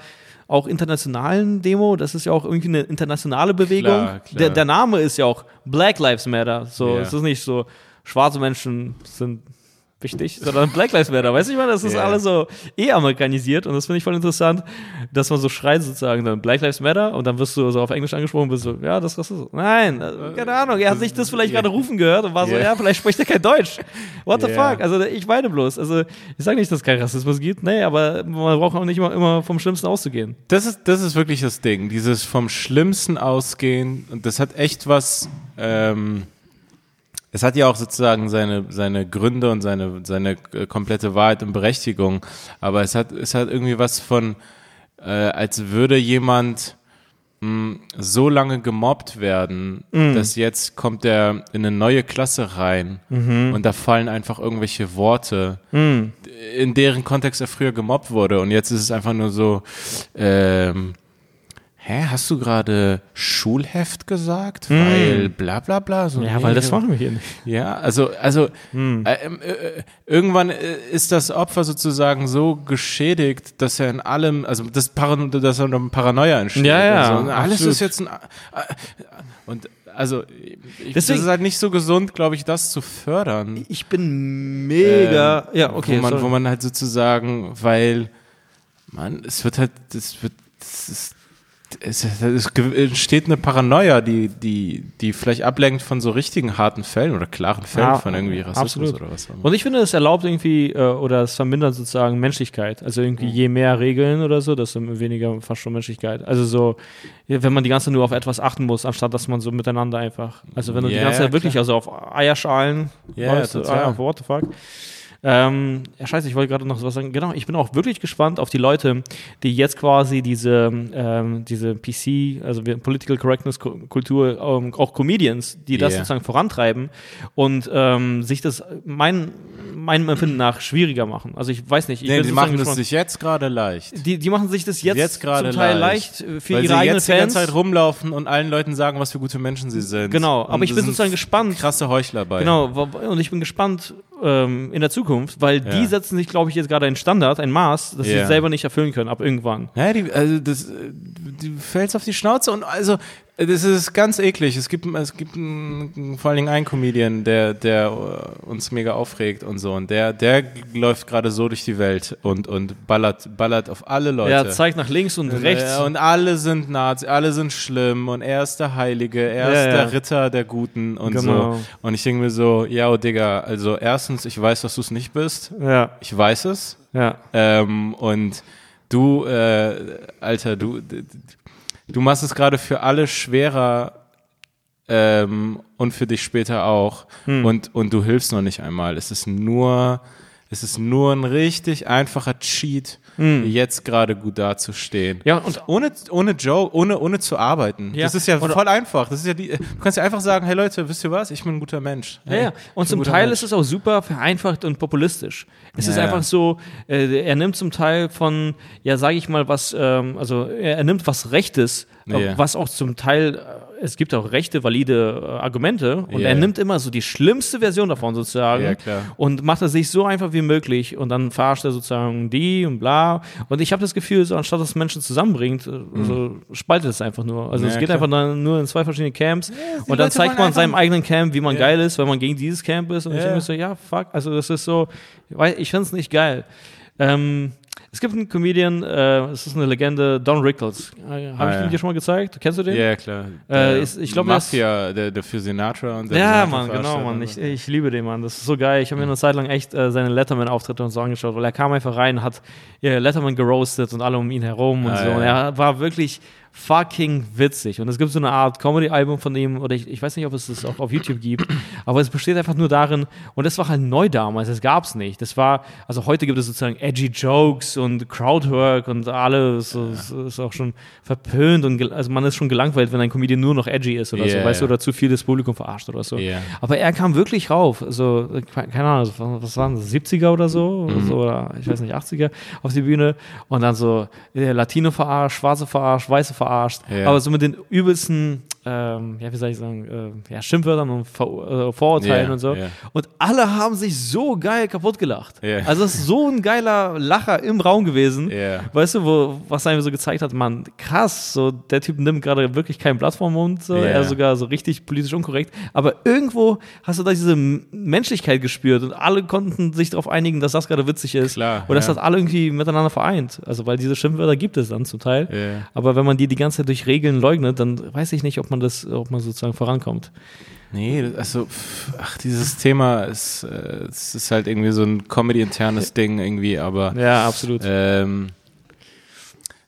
auch internationalen Demo. Das ist ja auch irgendwie eine internationale Bewegung. Klar, klar. Der, der Name ist ja auch Black Lives Matter. So, Ja. es ist nicht so, schwarze Menschen sind wichtig, sondern Black Lives Matter. Weißt du, ich meine, das ist Ja. alles so eh amerikanisiert und das finde ich voll interessant, dass man so schreit sozusagen dann Black Lives Matter und dann wirst du so auf Englisch angesprochen und bist so, ja, das ist so. Nein, äh, keine Ahnung, er hat sich das vielleicht Ja. gerade rufen gehört und war so, Ja. ja, vielleicht spricht er kein Deutsch. What the fuck? Also ich meine bloß, also ich sage nicht, dass es keinen Rassismus gibt, nee, aber man braucht auch nicht immer, immer vom Schlimmsten auszugehen. Das ist, das ist wirklich das Ding. Dieses vom Schlimmsten ausgehen. Und das hat echt was. Ähm, es hat ja auch sozusagen seine, seine Gründe und seine, seine äh, komplette Wahrheit und Berechtigung. Aber es hat, es hat irgendwie was von, äh, als würde jemand mh, so lange gemobbt werden, dass jetzt kommt er in eine neue Klasse rein und da fallen einfach irgendwelche Worte, in deren Kontext er früher gemobbt wurde. Und jetzt ist es einfach nur so, ähm, hä, hast du gerade Schulheft gesagt? Weil bla bla bla. So, Ja, nee, weil das machen wir hier nicht. ja, also, also Hm. äh, ähm, äh, äh, irgendwann äh, ist das Opfer sozusagen so geschädigt, dass er in allem, also das Paran dass er Paranoia entsteht. Ja, ja, und so. Und alles absolut. ist jetzt ein äh, und also ich, das Deswegen- ist halt nicht so gesund, glaube ich, das zu fördern. Ich bin mega. ja, okay. wo man, sorry. wo man halt sozusagen, weil man, es wird halt, das wird, das ist, es, es entsteht eine Paranoia, die, die, die vielleicht ablenkt von so richtigen harten Fällen oder klaren Fällen Ja, von irgendwie Rassismus absolut. oder was auch immer. Und ich finde, es erlaubt irgendwie äh, oder es vermindert sozusagen Menschlichkeit. Also irgendwie Mhm. je mehr Regeln oder so, desto weniger fast schon Menschlichkeit. Also so, ja, wenn man die ganze Zeit nur auf etwas achten muss, anstatt dass man so miteinander einfach. Also wenn du die Ja, ganze Zeit ja, wirklich klar. also auf Eierschalen, Ja, weißt total. ah, what the fuck. Ähm, ja, scheiße, ich wollte gerade noch was sagen. Genau, ich bin auch wirklich gespannt auf die Leute, die jetzt quasi diese, ähm, diese PC, also Political Correctness Ku- Kultur, ähm, auch Comedians, die das Yeah. sozusagen vorantreiben und ähm, sich das mein, meinem Empfinden nach schwieriger machen. Also ich weiß nicht, ich Nee, die machen es sich jetzt gerade leicht. Die, die machen sich das jetzt, Jetzt gerade zum Teil leicht. leicht, für weil ihre sie eigenen jetzt die ganze Fans. Zeit rumlaufen und allen Leuten sagen, was für gute Menschen sie sind. Genau, Und aber ich das bin sozusagen gespannt. Krasse Heuchler bei. Genau, und ich bin gespannt ähm, in der Zukunft, weil die Ja. setzen sich, glaube ich, jetzt gerade einen Standard, ein Maß, das Ja. sie selber nicht erfüllen können, ab irgendwann. Ja, die, also das, äh, du fällst auf die Schnauze und also das ist ganz eklig. Es gibt, es gibt einen, vor allen Dingen einen Comedian, der, der äh, uns mega aufregt und so und der, der läuft gerade so durch die Welt und, und ballert, ballert auf alle Leute. Er zeigt nach links und rechts. Ja, und alle sind Nazi, alle sind schlimm und er ist der Heilige, er Ja, ist ja. der Ritter der Guten und Genau. so. Und ich denke mir so, ja, oh Digga, also erstens, ich weiß, dass du es nicht bist. ja, Ich weiß es. ja. Ähm, und du, äh, Alter, du, du machst es gerade für alle schwerer ähm, und für dich später auch. Hm. Und, und du hilfst noch nicht einmal. Es ist nur, es ist nur ein richtig einfacher Cheat, jetzt gerade gut dazustehen. Ja, und Ohne, ohne Joe, ohne, ohne zu arbeiten. Ja. Das ist ja Oder- voll einfach. Das ist ja die, du kannst ja einfach sagen, hey Leute, wisst ihr was? Ich bin ein guter Mensch. Ja, ja. Und zum Teil ist es auch super vereinfacht und populistisch. Es ist Ja, einfach ja. so, äh, er nimmt zum Teil von, ja, sage ich mal, was, ähm, also er, nimmt was Rechtes, äh, Ja. was auch zum Teil, äh, es gibt auch rechte, valide äh, Argumente und Ja. er nimmt immer so die schlimmste Version davon sozusagen Ja, klar. und macht es sich so einfach wie möglich und dann verarscht er sozusagen die und bla. Und ich habe das Gefühl, so anstatt dass es Menschen zusammenbringt, äh, so spaltet es einfach nur. Also Mhm. Ja, es geht klar. einfach dann nur in zwei verschiedene Camps und dann Leute zeigt man seinem eigenen Camp, wie man Ja. geil ist, wenn man gegen dieses Camp ist. Und ich Ja. denke mir so, ja, fuck, also das ist so, weil ich finde es nicht geil. Ähm, es gibt einen Comedian, äh, es ist eine Legende, Don Rickles. Äh, Habe Ah, ich ja. ihn dir schon mal gezeigt? Kennst du den? Ja, klar. Äh, ist- ich glaub, ist- Mafia, der, der für Sinatra und der Ja, Mann, genau, Mann. Ich, ich liebe den, Mann. Das ist so geil. Ich habe mir eine Zeit lang echt äh, seine Letterman-Auftritte und so angeschaut, weil er kam einfach rein, hat ja, Letterman geroastet und alle um ihn herum und Ah, so. ja. Und er war wirklich fucking witzig. Und es gibt so eine Art Comedy-Album von ihm, oder ich, ich weiß nicht, ob es das auch auf YouTube gibt, aber es besteht einfach nur darin, und das war halt neu damals, das gab es nicht. Das war, also heute gibt es sozusagen edgy Jokes und Crowdwork und alles, so, es ist auch schon verpönt und also man ist schon gelangweilt, wenn ein Comedian nur noch edgy ist oder so, Ja, weißt du, ja. oder zu viel das Publikum verarscht oder so. Ja. Aber er kam wirklich rauf, also, keine Ahnung, was waren das, 70er oder so, oder, so, oder ich weiß nicht, 80er auf die Bühne und dann so äh, Latino verarscht, Schwarze verarscht, Weiße verarscht, Ja. aber so mit den übelsten, ähm, ja, wie soll ich sagen, äh, ja, Schimpfwörtern und Vor äh, Vorurteilen Ja, und so. ja. Und alle haben sich so geil kaputt gelacht. Ja. Also es ist so ein geiler Lacher im Raum gewesen. Weißt du, wo, was einem so gezeigt hat, man, krass, so der Typ nimmt gerade wirklich kein Blatt vom Mund, so, er ist sogar so richtig politisch unkorrekt. Aber irgendwo hast du da diese Menschlichkeit gespürt und alle konnten sich darauf einigen, dass das gerade witzig ist. Klar, und dass ja. das alle irgendwie miteinander vereint. Also weil diese Schimpfwörter gibt es dann zum Teil. Aber wenn man die die ganze Zeit durch Regeln leugnet, dann weiß ich nicht, ob man das, ob man sozusagen vorankommt. Nee, also, ach, dieses Thema ist, äh, es ist halt irgendwie so ein Comedy-internes Ding irgendwie, aber Ja, absolut. ähm,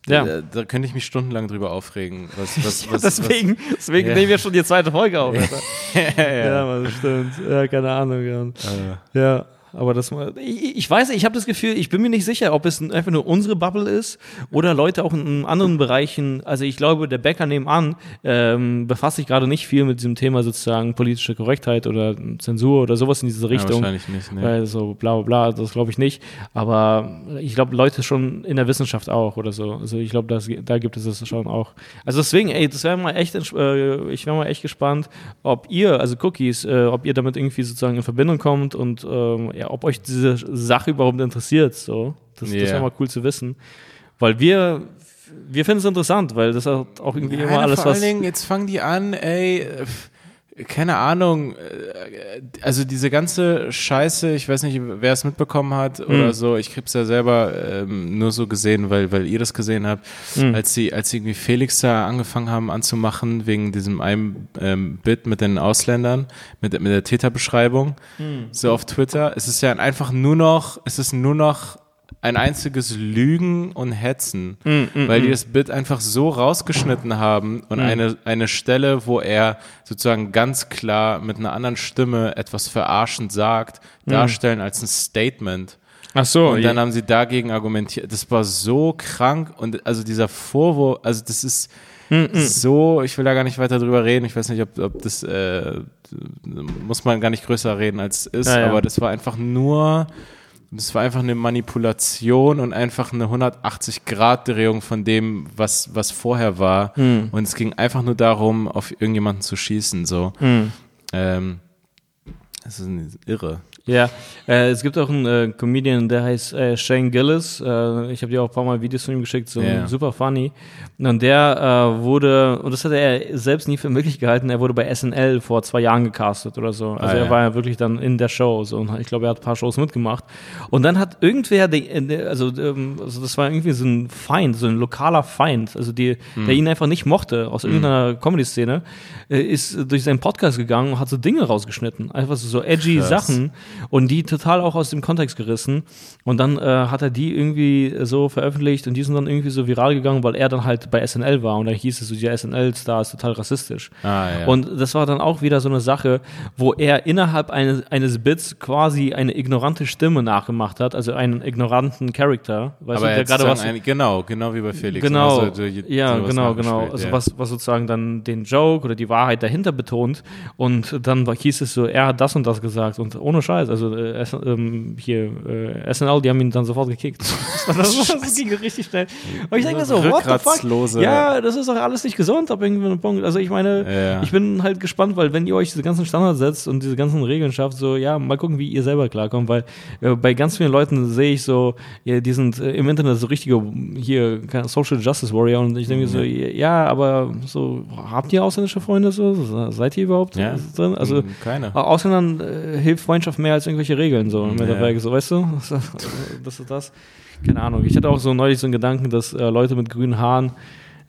Ja. da, da könnte ich mich stundenlang drüber aufregen. Was, was, was, deswegen deswegen Ja. nehmen wir schon die zweite Folge auf. Ja, Ja, ja. man, stimmt. Ja, keine Ahnung. Ja. Äh, ja. Aber das mal, ich, ich weiß, ich habe das Gefühl, ich bin mir nicht sicher, ob es einfach nur unsere Bubble ist oder Leute auch in anderen Bereichen. Also ich glaube, der Bäcker nebenan ähm, befasst sich gerade nicht viel mit diesem Thema sozusagen politische Korrektheit oder Zensur oder sowas in diese Richtung. Ja, wahrscheinlich nicht. Ne. Weil so bla bla bla, das glaube ich nicht. Aber ich glaube, Leute schon in der Wissenschaft auch oder so. Also ich glaube, da gibt es das schon auch. Also deswegen, ey, das wäre mal echt, äh, ich wäre mal echt gespannt, ob ihr, also Cookies, äh, ob ihr damit irgendwie sozusagen in Verbindung kommt und ähm, ja, ob euch diese Sache überhaupt interessiert. So. Das, yeah. das wäre mal cool zu wissen. Weil wir, wir finden es interessant, weil das auch irgendwie ja, immer alles vor was. Vor allen Dingen, jetzt fangen die an, ey keine Ahnung, äh, also diese ganze Scheiße, ich weiß nicht, wer es mitbekommen hat oder mhm. so, ich hab's ja selber ähm, nur so gesehen, weil, weil ihr das gesehen habt, mhm. als sie, als sie irgendwie Felix da angefangen haben anzumachen, wegen diesem einen ähm, Bit mit den Ausländern, mit, mit der Täterbeschreibung, mhm. so auf Twitter, es ist ja einfach nur noch, es ist nur noch ein einziges Lügen und Hetzen, mm, mm, weil die mm. das Bit einfach so rausgeschnitten haben und mm. eine, eine Stelle, wo er sozusagen ganz klar mit einer anderen Stimme etwas verarschend sagt, mm. darstellen als ein Statement. Ach so. Und dann ja. haben sie dagegen argumentiert. Das war so krank und also dieser Vorwurf, also das ist mm, so, ich will da gar nicht weiter drüber reden. Ich weiß nicht, ob, ob das äh, muss man gar nicht größer reden als es ist, ja, ja. aber das war einfach nur das war einfach eine Manipulation und einfach eine 180-Grad-Drehung von dem, was, was vorher war. Mhm. Und es ging einfach nur darum, auf irgendjemanden zu schießen. So. Mhm. Ähm, das ist irre. Ja, äh, es gibt auch einen äh, Comedian, der heißt äh, Shane Gillis. Äh, ich habe dir auch ein paar Mal Videos von ihm geschickt, so yeah. super funny. Und der äh, wurde, und das hat er selbst nie für möglich gehalten, er wurde bei SNL vor zwei Jahren gecastet oder so. Also ah, er ja. war ja wirklich dann in der Show. So, und ich glaube, er hat ein paar Shows mitgemacht. Und dann hat irgendwer, die, also, ähm, also das war irgendwie so ein Feind, so ein lokaler Feind, also die, hm. der ihn einfach nicht mochte aus hm. irgendeiner Comedy-Szene, äh, ist durch seinen Podcast gegangen und hat so Dinge rausgeschnitten. Einfach so, so edgy Krass. Sachen und die total auch aus dem Kontext gerissen. Und dann äh, hat er die irgendwie so veröffentlicht und die sind dann irgendwie so viral gegangen, weil er dann halt bei SNL war und dann hieß es so, der SNL-Star ist total rassistisch. Ah, ja. Und das war dann auch wieder so eine Sache, wo er innerhalb eines, eines Bits quasi eine ignorante Stimme nachgemacht hat, also einen ignoranten Charakter. Weißt Aber du, der gerade was. Ein, genau, genau wie bei Felix. Genau, also, ja, genau, genau. Also ja. was, was sozusagen dann den Joke oder die Wahrheit dahinter betont. Und dann hieß es so, er hat das und das gesagt und ohne Scheiß. Also äh, ähm, hier äh, SNL, die haben ihn dann sofort gekickt. das, das, das ging richtig schnell. Und ich denke mir so, what the fuck? Ja, das ist doch alles nicht gesund ab irgendeinem Punkt. Also ich meine, ja. ich bin halt gespannt, weil wenn ihr euch diese ganzen Standards setzt und diese ganzen Regeln schafft, so ja, mal gucken, wie ihr selber klarkommt, weil äh, bei ganz vielen Leuten sehe ich so, ja, die sind äh, im Internet so richtige hier Social Justice Warrior und ich denke mhm. so, ja, aber so habt ihr ausländische Freunde so? Seid ihr überhaupt ja. drin? Also mhm, keine. Ausländern äh, hilft Freundschaft mehr als irgendwelche Regeln so mit ja. so weißt du? Das ist das. Keine Ahnung. Ich hatte auch so neulich so einen Gedanken, dass äh, Leute mit grünen Haaren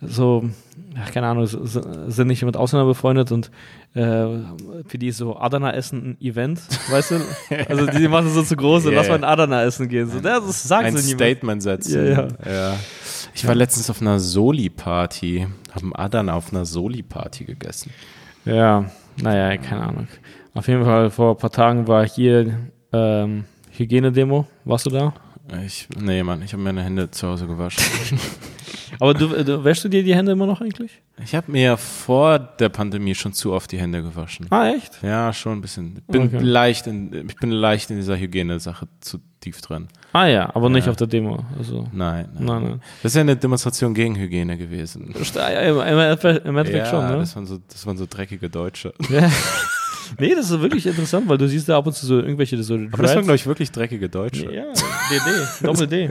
so, ja, keine Ahnung, sind nicht mit Ausländern befreundet und äh, für die ist so Adana essen ein Event, weißt du? Also die machen so zu groß, yeah. lass mal ein Adana essen gehen. So, das sagt ein Statement setzen. Ja, ja. ja. Ich war letztens auf einer Soli-Party, habe einen Adana auf einer Soli-Party gegessen. Ja, naja, keine Ahnung. Auf jeden Fall vor ein paar Tagen war hier ähm, Hygienedemo. Warst du da? Ich, nee, Mann, ich habe meine Hände zu Hause gewaschen. Aber du, du, wäschst du dir die Hände immer noch eigentlich? Ich habe mir vor der Pandemie schon zu oft die Hände gewaschen. Ah, echt? Ja, schon ein bisschen. Ich bin, okay. leicht, in, ich bin leicht in dieser Hygienesache zu tief drin. Ah ja, aber nicht auf der Demo. Also. Nein, nein, nein, nein. Das ist ja eine Demonstration gegen Hygiene gewesen. Ja, im, im Endeffekt ja, schon, ne? Das waren, so, das waren so dreckige Deutsche. Ja. Nee, das ist wirklich interessant, weil du siehst da ab und zu so irgendwelche so Aber das waren, glaube ich, wirklich dreckige Deutsche. Ja, DD, Doppel-D.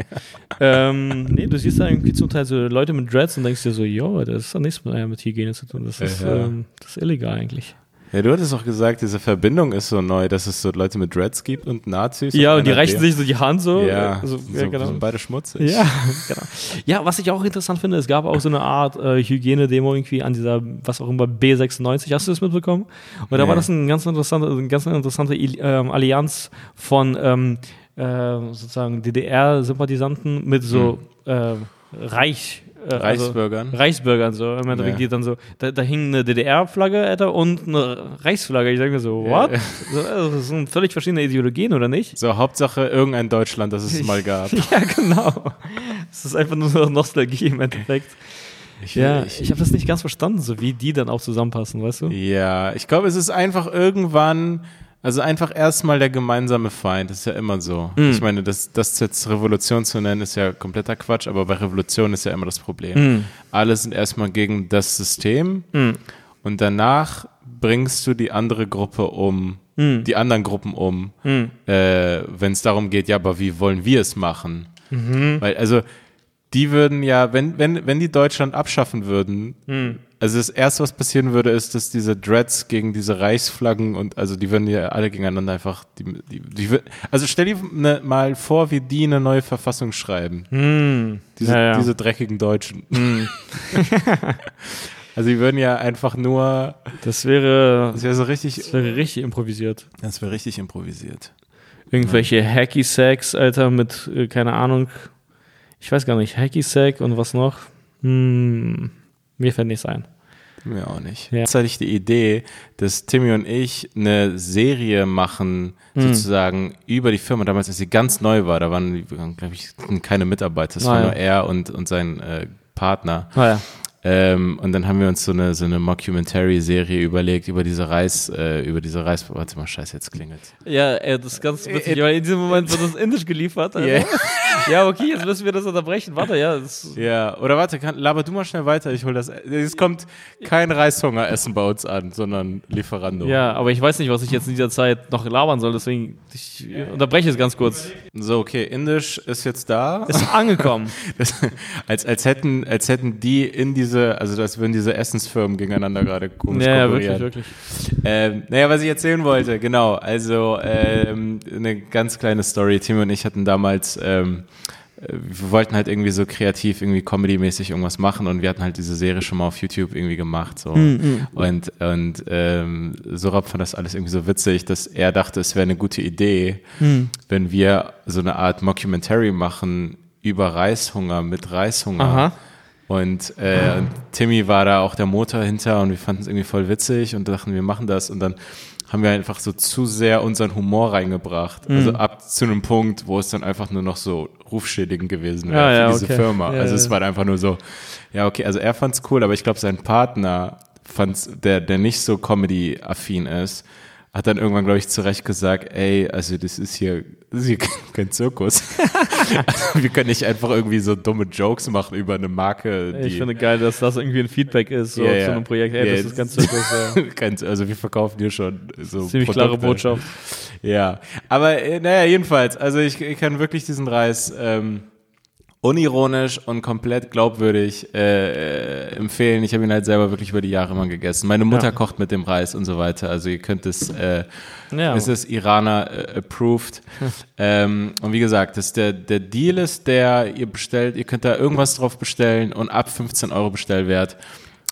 ähm, nee, du siehst da irgendwie zum Teil so Leute mit Dreads und denkst dir so, jo, das ist doch nichts mit, mit Hygiene zu tun. Das ist, ja, ja. Ähm, das ist illegal eigentlich. Ja, du hattest auch gesagt, diese Verbindung ist so neu, dass es so Leute mit Dreads gibt und Nazis. Ja, und, die reichen sich so die Hand so. Ja, also, so, ja genau. sind beide schmutzig. Ja, genau. Ja, was ich auch interessant finde, es gab auch so eine Art äh, Hygienedemo irgendwie an dieser, was auch immer, B96. Hast du das mitbekommen? Und nee. da war das ein ganz interessante, eine ganz interessante ähm, Allianz von ähm, äh, sozusagen DDR-Sympathisanten mit so hm. äh, reich Äh, also Reichsbürgern. Reichsbürgern so. Im Endeffekt, Ja. die dann so, da, da hing eine DDR-Flagge, Alter, und eine Reichsflagge. Ich denke mir so, what? So, also, Das sind völlig verschiedene Ideologien, oder nicht? So, Hauptsache irgendein Deutschland, das es mal gab. Ja, genau. Es ist einfach nur Nostalgie im Endeffekt. Ich, Ja, ich, ich habe das nicht ganz verstanden, so wie die dann auch zusammenpassen, weißt du? ja, ich glaube, es ist einfach irgendwann, also einfach erstmal der gemeinsame Feind. Das ist ja immer so. Mhm. Ich meine, das, das jetzt Revolution zu nennen, ist ja kompletter Quatsch, aber bei Revolution ist ja immer das Problem. Mhm. Alle sind erstmal gegen das System Mhm. und danach bringst du die andere Gruppe um, Mhm. die anderen Gruppen um, Mhm. äh, wenn es darum geht, ja, aber wie wollen wir es machen? Mhm. Weil, also, die würden ja, wenn, wenn, wenn die Deutschland abschaffen würden. Also das erste, was passieren würde, ist, dass diese Dreads gegen diese Reichsflaggen und also die würden ja alle gegeneinander einfach, die, die, die, also stell dir ne, mal vor, wie die eine neue Verfassung schreiben. Mhm. Diese, ja, ja. diese dreckigen Deutschen. Mhm. Also die würden ja einfach nur, Das wäre, das wäre so richtig, das wäre richtig improvisiert. das wäre richtig improvisiert. Irgendwelche Hacky Sacks, Alter, mit, äh, keine Ahnung, ich weiß gar nicht, Hacky Sack und was noch? Hm, mir fällt nichts ein. Mir auch nicht. Ja. Jetzt hatte ich die Idee, dass Timmy und ich eine Serie machen, Hm. sozusagen über die Firma. Damals, als sie ganz neu war, da waren, glaube ich, keine Mitarbeiter. Es Ah, war ja. nur er und, und sein äh, Partner. Ah ja. Ähm, und dann haben wir uns so eine, so eine Mockumentary-Serie überlegt über diese Reis, äh, über diese Reis, warte mal, scheiße, jetzt klingelt. Ja, ey, das ist ganz witzig, weil in diesem Moment wird das Indisch geliefert. Alter. Yeah. Ja, okay, jetzt müssen wir das unterbrechen. Warte, ja. Ja, oder warte, kann, laber du mal schnell weiter, ich hol das. Es kommt kein Reishungeressen bei uns an, sondern Lieferando. ja, aber ich weiß nicht, was ich jetzt in dieser Zeit noch labern soll, deswegen ich unterbreche es ganz kurz. So, okay, Indisch ist jetzt da. Ist angekommen. Das, als, als, hätten, als hätten die in diese, also das würden diese Essensfirmen gegeneinander gerade komisch ja, ja, wirklich, wirklich. Ähm, naja, was ich erzählen wollte, genau. Also ähm, eine ganz kleine Story. Tim und ich hatten damals, ähm, äh, wir wollten halt irgendwie so kreativ, irgendwie Comedy-mäßig irgendwas machen und wir hatten halt diese Serie schon mal auf YouTube irgendwie gemacht. So. Mhm. Und, und ähm, Sorab fand das alles irgendwie so witzig, dass er dachte, es wäre eine gute Idee, Mhm. wenn wir so eine Art Mockumentary machen über Reishunger mit Reishunger. Aha. Und, äh, und Timmy war da auch der Motor hinter und wir fanden es irgendwie voll witzig und dachten, wir machen das. Und dann haben wir einfach so zu sehr unseren Humor reingebracht. Mhm. Also ab zu einem Punkt, wo es dann einfach nur noch so rufschädigend gewesen wäre Ja, ja, für diese okay. Firma. Ja, also es ja. war einfach nur so, ja, okay, also er fand's cool, aber ich glaube, sein Partner fand's, der, der nicht so Comedy-affin ist, hat dann irgendwann, glaube ich, zu Recht gesagt, ey, also das ist hier, das ist hier kein Zirkus. also, wir können nicht einfach irgendwie so dumme Jokes machen über eine Marke, Ich finde geil, dass das irgendwie ein Feedback ist so Ja, zu ja. einem Projekt. Ey, Ja, das ist ganz Zirkus, kein, also wir verkaufen hier schon so Ziemlich klare Produkte. Botschaft. Ja, aber äh, naja, jedenfalls, also ich, ich kann wirklich diesen Reis ähm, unironisch und komplett glaubwürdig äh, äh, empfehlen. Ich habe ihn halt selber wirklich über die Jahre immer gegessen. Meine Mutter Ja. kocht mit dem Reis und so weiter. Also ihr könnt es, äh, Ja. es ist Iraner äh, approved. ähm, und wie gesagt, das der, der Deal ist der, ihr bestellt, ihr könnt da irgendwas drauf bestellen und ab 15 Euro Bestellwert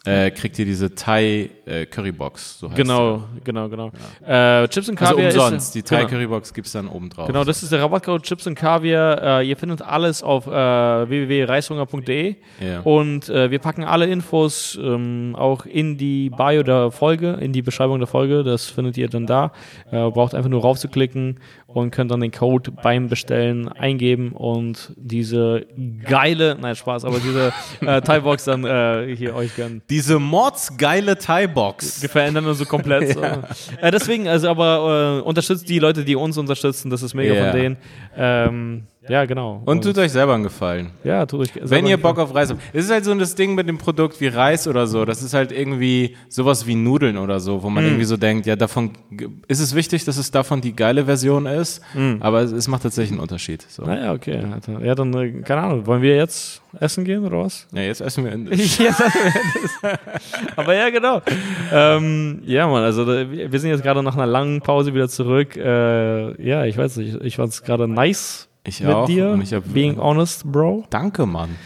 äh, kriegt ihr diese Thai äh, Currybox. So heißt Genau, genau, genau. Äh, Chips und. Also Kaviar umsonst. ist, die Thai genau. Currybox gibt's dann oben drauf. Genau, das ist der Rabattcode Chips und Kaviar. Äh, ihr findet alles auf äh, www.reishunger.de Ja. und äh, wir packen alle Infos ähm, auch in die Bio der Folge, in die Beschreibung der Folge. Das findet ihr dann da. Braucht einfach nur raufzuklicken und könnt dann den Code beim Bestellen eingeben und diese geile, nein Spaß, aber diese äh, Thai-Box dann äh, hier euch gönnen. Diese mordsgeile Thai-Box. Wir verändern uns so komplett. so. Äh, deswegen, also aber äh, unterstützt die Leute, die uns unterstützen, das ist mega Ja. von denen. Ähm, ja, genau. Und tut euch selber einen Gefallen. ja, tut euch Wenn ihr Bock auf Reis habt. Es ist halt so das Ding mit dem Produkt wie Reis oder so. Das ist halt irgendwie sowas wie Nudeln oder so, wo man Mhm. irgendwie so denkt, ja, davon ist es wichtig, dass es davon die geile Version ist, Mhm. aber es, es macht tatsächlich einen Unterschied. So. Naja, okay. Ja, dann, äh, keine Ahnung, wollen wir jetzt essen gehen oder was? Ja, jetzt essen wir in Ja, das- Aber ja, genau. Ähm, ja, Mann, also wir wir sind jetzt gerade nach einer langen Pause wieder zurück. Äh, ja, ich weiß nicht, ich fand es gerade nice Ich mit auch. dir. Und ich hab, being honest, Bro. Danke, Mann.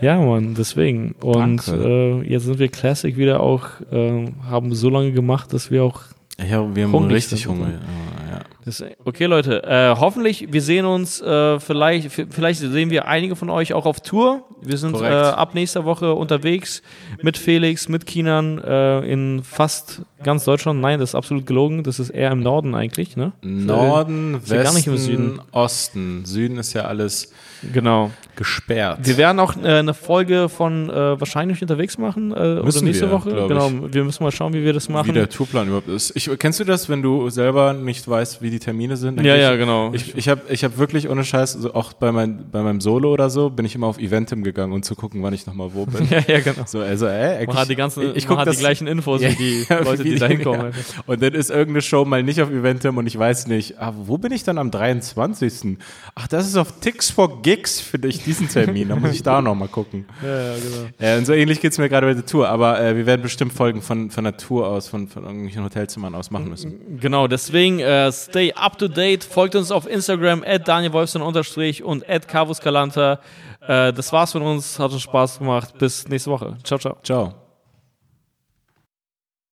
Ja, Mann, deswegen. Und äh, jetzt sind wir Classic wieder auch, äh, haben so lange gemacht, dass wir auch hab, wir haben richtig. Hunger. Ja, ja. Das, okay, Leute, äh, hoffentlich, wir sehen uns, äh, vielleicht, vielleicht sehen wir einige von euch auch auf Tour. Wir sind äh, ab nächster Woche unterwegs mit Felix, mit Kinan äh, in fast ganz Deutschland. Nein, das ist absolut gelogen. Das ist eher im Norden eigentlich, ne? Norden, ist ja gar nicht Westen, im Süden. Osten. Süden ist ja alles Genau. gesperrt. Wir werden auch äh, eine Folge von äh, wahrscheinlich unterwegs machen äh, oder Müssen nächste wir, Woche. Genau, wir müssen mal schauen, wie wir das machen. wie der Tourplan überhaupt ist. Ich, kennst du das, wenn du selber nicht weißt, wie die Termine sind? Dann ja, ja, ich, genau. Ich, ich habe ich hab wirklich ohne Scheiß, so auch bei, mein, bei meinem Solo oder so, bin ich immer auf Eventim gegangen, um zu gucken, wann ich nochmal wo bin. ja, ja, genau. So, also, ey, eigentlich, Man hat die ganzen, ich, ich man hat das, die gleichen Infos wie die Ja, Leute, wie die da hinkommen. ja. Und dann ist irgendeine Show mal nicht auf Eventim und ich weiß nicht, ah, wo bin ich dann am 23.? Ach, das ist auf Tix for Gigs für dich, diesen Termin. Da muss ich da noch mal gucken. Ja, ja, genau. Äh, und so ähnlich geht's mir gerade bei der Tour. Aber äh, wir werden bestimmt Folgen von, von der Tour aus, von, von irgendwelchen Hotelzimmern aus machen müssen. Genau, deswegen äh, stay up to date, folgt uns auf Instagram at danielwolfson unterstrich und at Carvus Galanta. Äh, das war's von uns, hat uns Spaß gemacht. Bis nächste Woche. Ciao, ciao. Ciao.